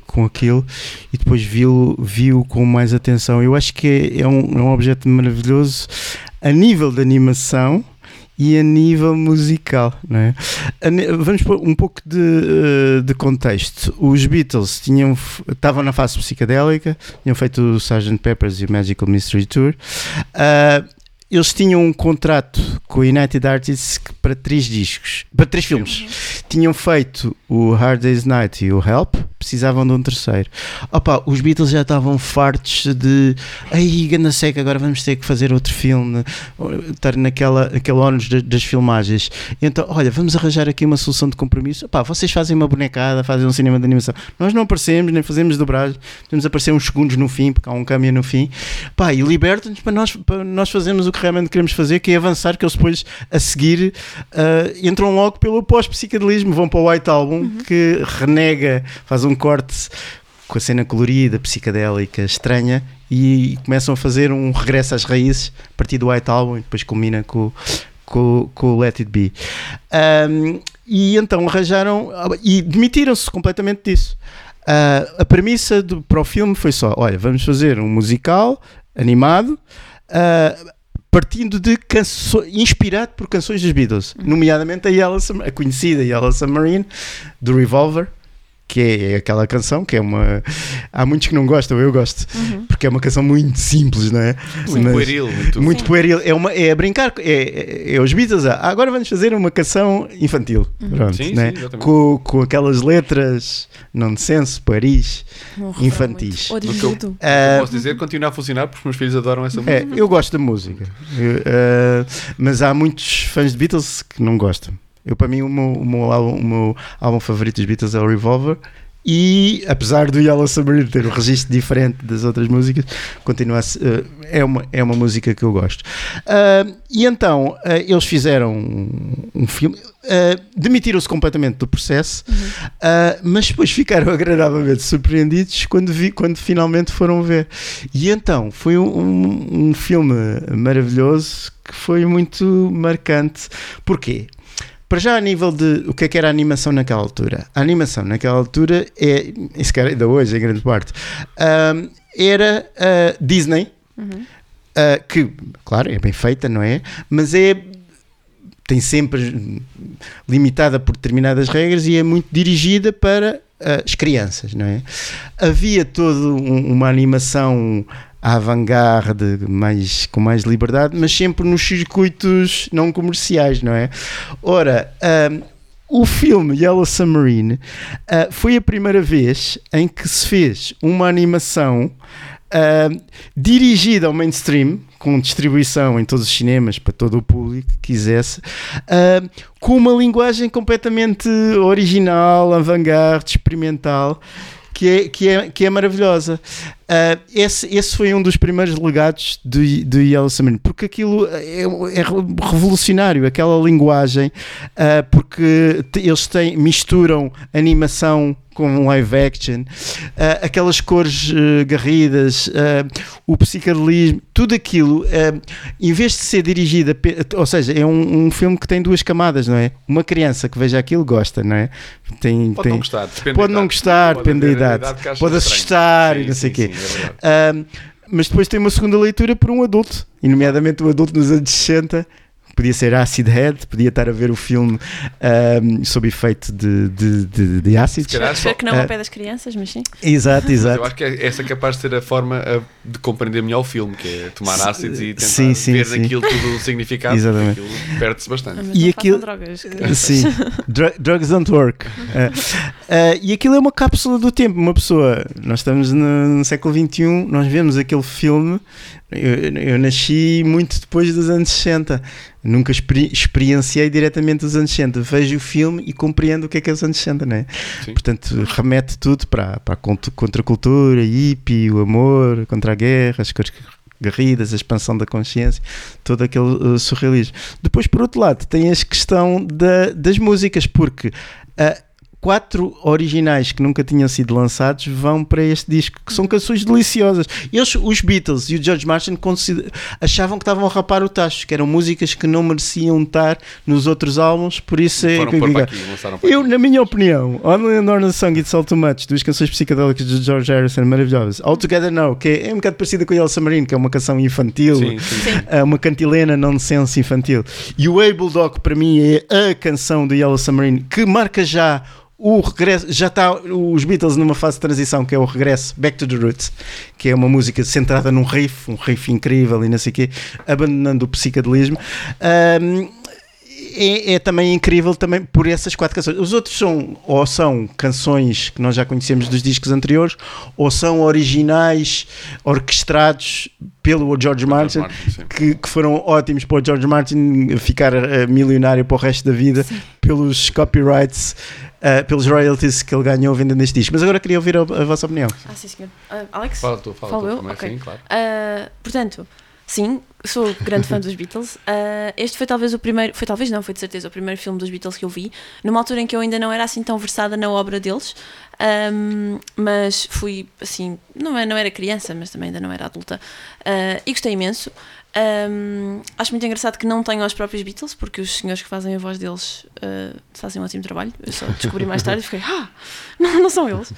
com aquilo e depois vi-o vi com mais atenção. Eu acho que é, é um, é um objeto maravilhoso a nível de animação e a nível musical. Não é? Vamos pôr um pouco de, eh, de contexto. Os Beatles tinham, estavam na fase psicadélica, tinham feito o Sgt. Pepper's e o Magical Mystery Tour. Ah, eles tinham um contrato com a United Artists que para três discos, para três filmes. Tinham feito o Hard Day's Night e o Help, precisavam de um terceiro. Opa, os Beatles já estavam fartos de aí, ganda seca, agora vamos ter que fazer outro filme, estar naquela aquele ónus da- das filmagens. Então, olha, vamos arranjar aqui uma solução de compromisso. Opa, vocês fazem uma bonecada, fazem um cinema de animação. Nós não aparecemos, nem fazemos dobragem, podemos aparecer uns segundos no fim, porque há um câmbio no fim. Pá, e liberta-nos para nós, para nós fazermos o que realmente queremos fazer, que é avançar, que eles depois a seguir ah, entram logo pelo pós-psicadelismo, vão para o White Album, que renega, faz um corte com a cena colorida, psicadélica, estranha, e começam a fazer um regresso às raízes a partir do White Album e depois culmina com, com, com o Let It Be. Ahm, e então arranjaram e demitiram-se completamente disso. Ah, a premissa do, para o filme foi só: olha, vamos fazer um musical animado. ah, partindo de canções, inspirado por canções dos Beatles, nomeadamente a, Yellow a conhecida Yellow Submarine do Revolver, que é aquela canção que é uma. Há muitos que não gostam, eu gosto, porque é uma canção muito simples, não é? Muito Mas- pueril, muito. muito pueril, é, uma, é a brincar, é, é, é os Beatles, ah, agora vamos fazer uma canção infantil, pronto, Sim, né? sim, com, com aquelas letras nonsense, pueris, Um refrão infantis. muito No que eu- Origudo. Ah, Posso dizer, continua a funcionar porque os meus filhos adoram essa música. é, eu gosto da música, Eu, ah, mas há muitos fãs de Beatles que não gostam. Eu, para mim, o meu, o meu álbum, o meu álbum favorito dos Beatles é o Revolver. E apesar do Yellow Submarine ter um registro diferente das outras músicas, continua ah, é, uma, é uma música que eu gosto. Ah, e então ah, eles fizeram um, um filme, demitiram-se completamente do processo, ah, mas depois ficaram agradavelmente surpreendidos quando, vi, quando finalmente foram ver. E então foi um, um, um filme maravilhoso que foi muito marcante. Porquê? Para já a nível de o que é que era a animação naquela altura. A animação naquela altura é, e se calhar ainda hoje em grande parte, ahm, era Disney, ah, que, claro, é bem feita, não é? Mas é tem sempre limitada por determinadas regras e é muito dirigida para ah, as crianças, não é? Havia toda um- uma animação avant-garde, mais, com mais liberdade, mas sempre nos circuitos não comerciais, não é? Ora, o filme Yellow Submarine ah, foi a primeira vez em que se fez uma animação ah, dirigida ao mainstream, com distribuição em todos os cinemas para todo o público que quisesse, ah, com uma linguagem completamente original, avant-garde, experimental. Que é, que, é, que é maravilhosa. Ah, esse, esse foi um dos primeiros legados do, do Yellow Submarine, porque aquilo é, é revolucionário, aquela linguagem, ah, porque eles têm, misturam animação com live action, ah, aquelas cores eh, garridas, ah, o psicadelismo, tudo aquilo, ah, em vez de ser dirigida, ou seja, é um, um filme que tem duas camadas, não é? Uma criança que veja aquilo gosta, não é? Tem, Pode tem, não gostar, depende Pode não idade. gostar, depende da idade. acha Pode estranho. assustar e Sim, não sei o quê. sim, é verdade. Ahm, mas depois tem uma segunda leitura por um adulto, e nomeadamente um adulto nos anos 60. Podia ser Acid Head, podia estar a ver o filme ahm, sob efeito de, de, de, de ácidos. Se calhar só- que não Ah. ao pé das crianças, mas sim. Exato, exato. eu acho que é- essa é capaz de ser a forma ah, de compreender melhor o filme, que é tomar ácidos e tentar sim, sim, ver sim. naquilo tudo o significado. Exatamente. perde-se bastante. Mas E não aquilo- drogas. crianças. Sim, Dru- drugs don't work. Ah, ah, e aquilo é uma cápsula do tempo. Uma pessoa, nós estamos no, no século XXI, nós vemos aquele filme. Eu, eu nasci muito depois dos anos 60. Nunca experi- experienciei diretamente os anos 60. Vejo o filme e compreendo o que é que é os anos 60, não é? Sim. Portanto, remete tudo para, para a cont- contracultura, hippie, o amor, contra a guerra, as cores garridas, a expansão da consciência, todo aquele uh, surrealismo. Depois, por outro lado, tem a questão da- das músicas, porque uh, quatro originais que nunca tinham sido lançados vão para este disco, que são canções deliciosas. Eles, os Beatles e o George Martin achavam que estavam a rapar o tacho, que eram músicas que não mereciam estar nos outros álbuns, por isso é Foram que eu aqui, eu, na minha opinião, Only and Orna Song It's All Too Much, duas canções psicodélicas de George Harrison maravilhosas. All Together Now, que é, um bocado parecida com Yellow Submarine, que é uma canção infantil, Sim, sim. Sim. é uma cantilena nonsense infantil. E o Able Dog, para mim, é a canção do Yellow Submarine que marca já o regresso. Já está os Beatles numa fase de transição, que é o regresso Back to the Roots, que é uma música centrada num riff, um riff incrível e não sei o quê, abandonando o psicadelismo. Ahm, é, é também incrível também por essas quatro canções. Os outros são ou são canções que nós já conhecemos dos discos anteriores, ou são originais orquestrados pelo George Martin, Martin, sim. que, que foram ótimos para o George Martin ficar eh, milionário para o resto da vida pelos copyrights, eh, pelos royalties que ele ganhou vendendo este disco. Mas agora queria ouvir a, a vossa opinião. Ah, sim, senhor. Ah, Alex? Fala tu, fala Falo tu eu? também, Ok. sim, claro. Ah, portanto, sim, sou grande fã dos Beatles. Ah, este foi talvez o primeiro, foi talvez não, foi de certeza o primeiro filme dos Beatles que eu vi, numa altura em que eu ainda não era assim tão versada na obra deles. Ahm, mas fui assim, não, é- não era criança, mas também ainda não era adulta, Ah, e gostei imenso. Ahm, acho muito engraçado que não tenham os próprios Beatles, porque os senhores que fazem a voz deles ah, fazem um ótimo trabalho. Eu só descobri mais tarde e fiquei, ah, não, não são eles.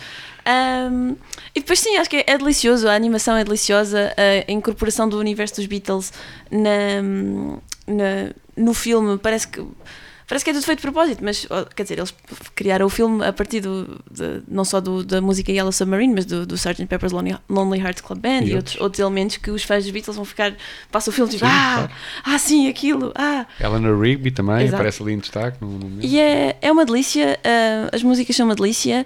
Ahm, e depois sim, acho que é, é delicioso, a animação é deliciosa, a incorporação do universo dos Beatles na, na- no filme parece que parece que é tudo feito de propósito, mas quer dizer, eles criaram o filme a partir do, de- não só do- da música Yellow Submarine, mas do, do Sgt. Pepper's Lonely, Lonely Hearts Club Band E e, outros, outros elementos que os fãs dos Beatles vão ficar, passam o filme tipo, ah, ah, sim, aquilo, ah, Eleanor Rigby também Exato. aparece ali em destaque. No, no e é, é uma delícia, ah, as músicas são uma delícia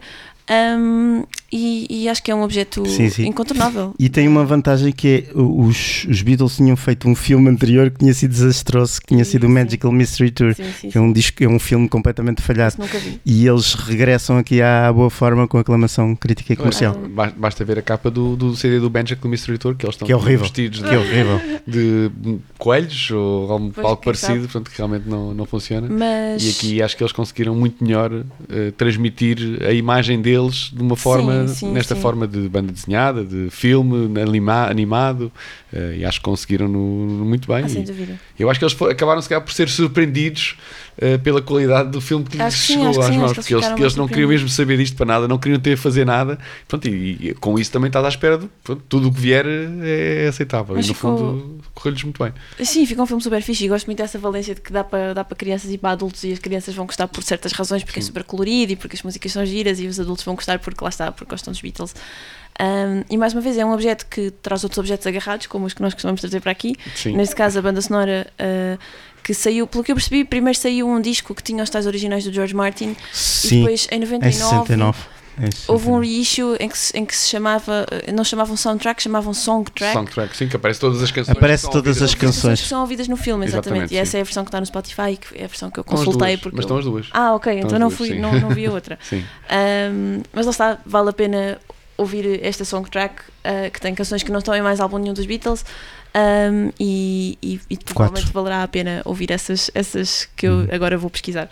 ahm, e, e acho que é um objeto Sim, sim. incontornável. E tem uma vantagem que é os, os Beatles tinham feito um filme anterior que tinha sido desastroso, que tinha Sim, sido o. Magical Mystery Tour, Sim, sim, que é um, disco, é um filme completamente falhado. Isso nunca vi. E eles regressam aqui à boa forma com aclamação crítica e comercial. Ba- Basta ver a capa do, do CD do Magical Mystery Tour, que eles estão Que é horrível. vestidos Que é horrível. de, coelhos ou algo, parecido, sabe. portanto que realmente não, não funciona. Mas E aqui acho que eles conseguiram muito melhor eh, transmitir a imagem deles de uma forma, sim, nesta sim. forma de banda desenhada, de filme anima- animado, eh, e acho que conseguiram no, no muito bem. ah, sem dúvida. eu acho que eles acabaram se calhar por ser surpreendidos eh, pela qualidade do filme que lhes sim, chegou às sim, mãos, porque eles, eles não queriam mesmo saber disto para nada, não queriam ter a fazer nada, pronto, e, e com isso também estás à espera de pronto, tudo o que vier é aceitável. Mas e no ficou- fundo correu-lhes muito bem. Sim, fica um filme super fixe e gosto muito dessa valência de que dá para dá para crianças e para adultos e as crianças vão gostar por certas razões porque é super colorido e porque as músicas são giras e os adultos vão gostar porque lá está, porque gostam dos Beatles. Um, e mais uma vez é um objeto que traz outros objetos agarrados, como os que nós costumamos trazer para aqui. Sim. Neste caso, a banda sonora uh, que saiu, pelo que eu percebi, primeiro saiu um disco que tinha os tais originais do George Martin e Sim, depois em em 99 69. Em houve um 69. reissue em que, se- em que se chamava, não chamavam soundtrack, chamavam song track. Soundtrack, sim, que aparece todas as canções. Aparece que são todas ouvidas as no canções. Canções que são ouvidas no filme, exatamente. Exatamente, e essa sim. é a versão que está no Spotify, que é a versão que eu consultei. duas, porque mas estão as duas. Ah, ok, Estão então não, duas, fui, sim. não, não vi a outra. Sim. Um, mas lá está, vale a pena ouvir esta songtrack uh, que tem canções que não estão em mais álbum nenhum dos Beatles. Um, e, e, e provavelmente valerá a pena ouvir essas, essas que eu agora vou pesquisar.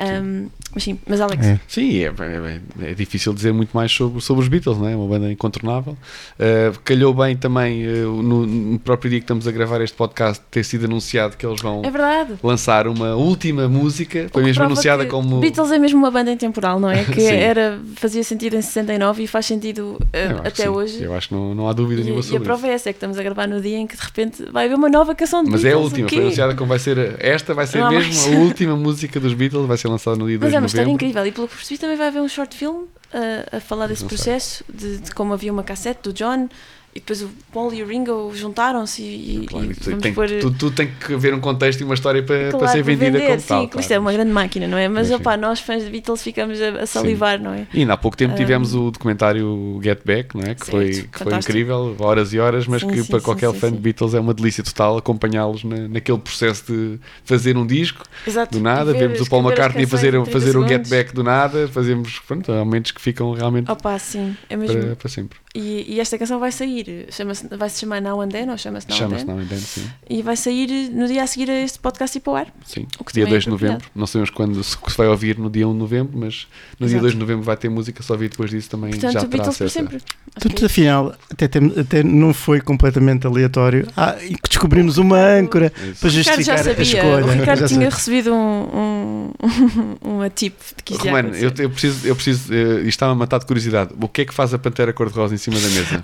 Um, mas sim, mas Alex, É. Sim, é, é- é difícil dizer muito mais sobre, sobre os Beatles, não é? Uma banda incontornável. Uh, calhou bem também, uh, no, no próprio dia que estamos a gravar este podcast, ter sido anunciado que eles vão é verdade. lançar uma última música. Foi mesmo anunciada como. Beatles é mesmo uma banda intemporal, não é? Que era, fazia sentido em 69 e faz sentido uh, até sim. hoje. Eu acho que não, não há dúvida E, nenhuma e a sobre prova isso. é essa, é que estamos a gravar no dia em que de repente vai haver uma nova canção de Mas é a Beatles. última, foi anunciada como vai ser. Esta vai ser Não mesmo mais. a última música dos Beatles, vai ser lançada no dia 2 Mas de é uma história novembro. incrível e pelo que percebi também vai haver um short film uh, a falar desse processo, de, de como havia uma cassete do John e depois o Paul e o Ringo juntaram-se e, Claro, e vamos tem, pôr... tudo, tudo tem que haver um contexto e uma história para, Claro, para ser vendida vender, como sim, tal. que isto claro. é uma grande máquina, não é? Mas, sim. opá, nós fãs de Beatles ficamos a, salivar, não é? E ainda há pouco tempo Um, tivemos o documentário Get Back, não é? que, certo, foi, que foi incrível, horas e horas, mas Sim, que sim, para sim, qualquer sim, fã sim. de Beatles é uma delícia total acompanhá-los na, naquele processo de fazer um disco Exato. do nada. Ver- Vemos o Paul McCartney fazer, em 30 fazer o Get. Back do nada, fazemos pronto, momentos que ficam realmente Opá, sim, é mesmo. para, para sempre. E, e esta canção vai sair, chama-se, vai se chamar Now and Then, ou chama-se Now and Chama-se Then, Now and Then, sim. e vai sair no dia a seguir a este podcast e para o ar. sim. O que dia também é 2 de novembro, não sabemos quando se se vai ouvir no dia 1 de novembro, mas no dia Exato. 2 de novembro vai ter música, só ouvir depois disso também Portanto, já terá Beatles por sempre. Portanto, é afinal, até, tem- até não foi completamente aleatório. Ah, e que descobrimos uma âncora Isso. para justificar já a escolha. o Ricardo Já tinha recebido um, um, uma tip de que isto Romano, eu, eu preciso, eu preciso, eh, isto está-me a matar de curiosidade. O que é que faz a Pantera Cor-de-Rosa em cima da mesa?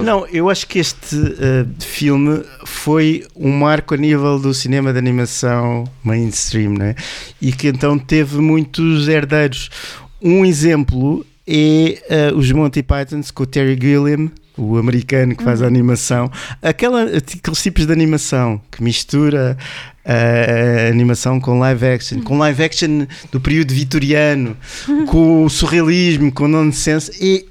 Não, eu acho que este eh, filme foi um marco a nível do cinema de animação mainstream, né? E que então teve muitos herdeiros. Um exemplo é eh, os Monty Pythons com o Terry Gilliam o americano que faz a animação, aquela, aqueles tipos de animação que mistura a animação com live action, com live action do período vitoriano, com o surrealismo, com o nonsense, e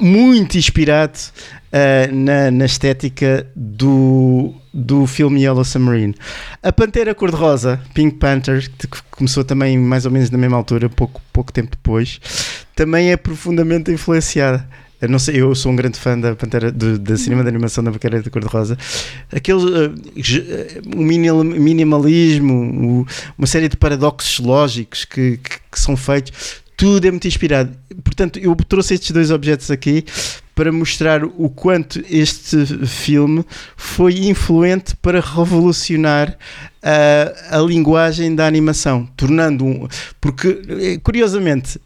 muito inspirado uh, na, na estética do, do filme Yellow Submarine. A Pantera Cor-de-Rosa, Pink Panther, que começou também mais ou menos na mesma altura, pouco, pouco tempo depois, também é profundamente influenciada. Eu não sei, eu sou um grande fã da Pantera, do, da cinema de animação da Pantera de Cor-de-Rosa. Aquele uh, ge- uh, o minimalismo, o- uma série de paradoxos lógicos que, que- que são feitos, tudo é muito inspirado. Portanto, eu trouxe estes dois objetos aqui para mostrar o quanto este filme foi influente para revolucionar a, a linguagem da animação, tornando um. Porque, eh, curiosamente,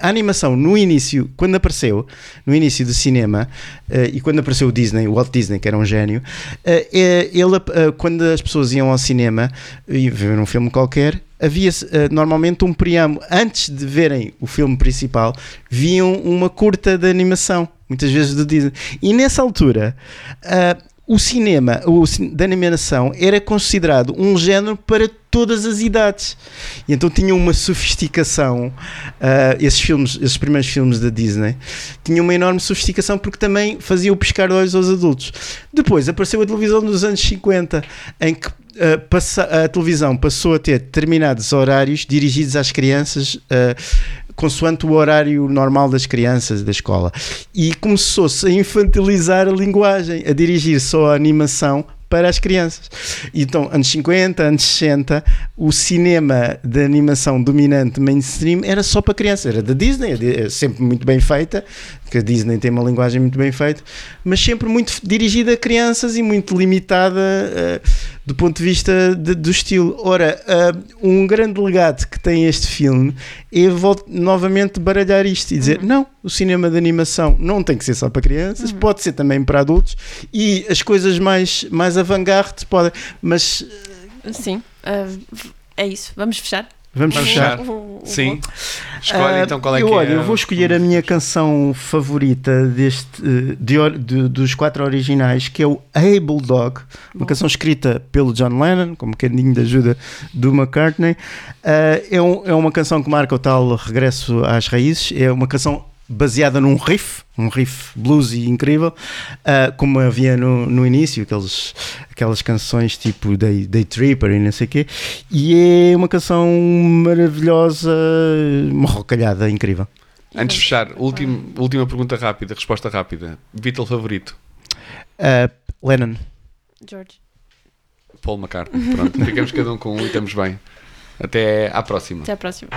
a animação no início, quando apareceu, no início do cinema, eh, e quando apareceu o Disney, o Walt Disney, que era um gênio, eh, ele, quando as pessoas iam ao cinema e ver um filme qualquer, havia eh, normalmente um preâmbulo. Antes de verem o filme principal, viam uma curta de animação, muitas vezes do Disney. E nessa altura, ah, o cinema o, animação era considerado um género para todas as idades. E então tinha uma sofisticação, ah, esses filmes, esses primeiros filmes da Disney, tinham uma enorme sofisticação porque também faziam piscar olhos aos adultos. Depois apareceu a televisão nos anos 50, em que ah, passa- a televisão passou a ter determinados horários dirigidos às crianças. ah, consoante o horário normal das crianças da escola e começou-se a infantilizar a linguagem, a dirigir só a animação para as crianças. Então, anos 50, anos 60, o cinema de animação dominante mainstream era só para crianças, era da Disney, é sempre muito bem feita, porque a Disney tem uma linguagem muito bem feita, mas sempre muito dirigida a crianças e muito limitada eh, do ponto de vista de- do estilo. Ora, eh, um grande legado que tem este filme é vol- novamente baralhar isto e dizer: não, o cinema de animação não tem que ser só para crianças, pode ser também para adultos e as coisas mais, mais avant-garde podem. Mas Sim, ah, é isso. Vamos fechar? vamos, fechar. fechar. O- o Sim. Escolhe Ah, então qual é eu, que é. olha, eu vou escolher a minha canção favorita deste, eh, de de- dos quatro originais, que é o Able Dog, uma canção escrita pelo John Lennon, com um bocadinho de ajuda do McCartney. Ah, é, um- é uma canção que marca o tal regresso às raízes, é uma canção baseada num riff, um riff bluesy incrível, ah, como havia no, no início, aqueles, aquelas canções tipo Day, Day Tripper e não sei o quê, e é uma canção maravilhosa, uma rocalhada incrível. Antes de fechar, último, última pergunta rápida, resposta rápida. Beatle favorito? Ah, Lennon. George. Paul McCartney. Pronto, ficamos cada um com um e estamos bem. Até à próxima. Até à próxima.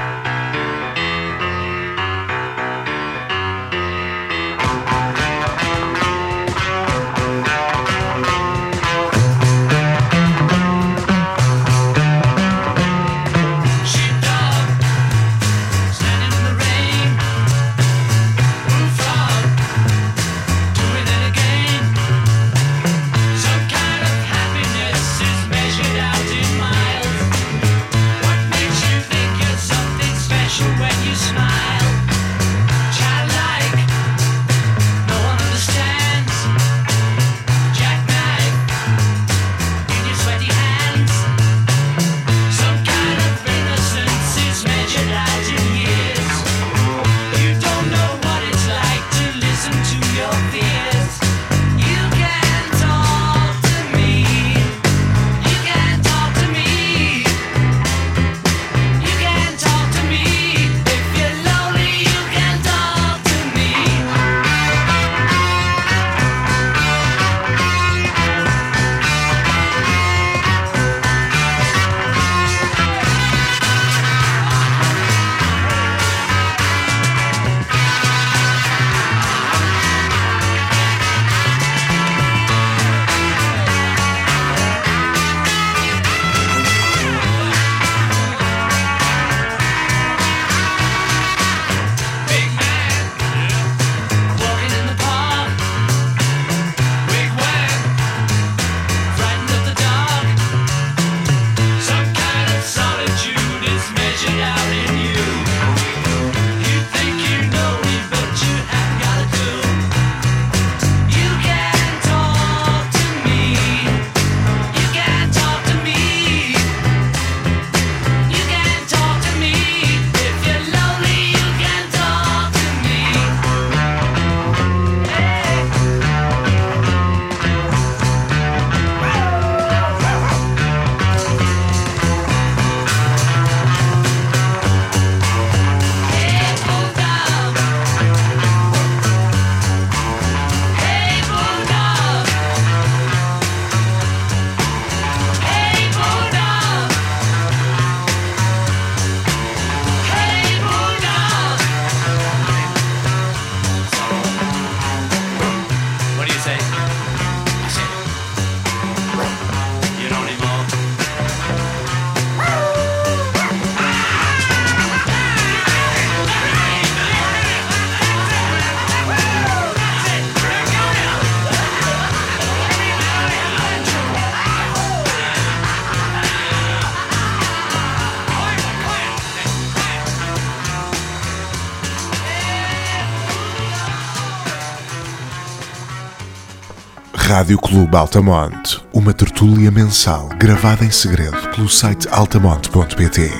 Rádio Clube Altamonte, uma tertúlia mensal gravada em segredo pelo site altamonte.pt.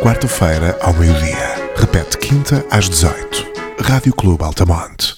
Quarta-feira ao meio-dia. Repete quinta às 18. Rádio Clube Altamonte.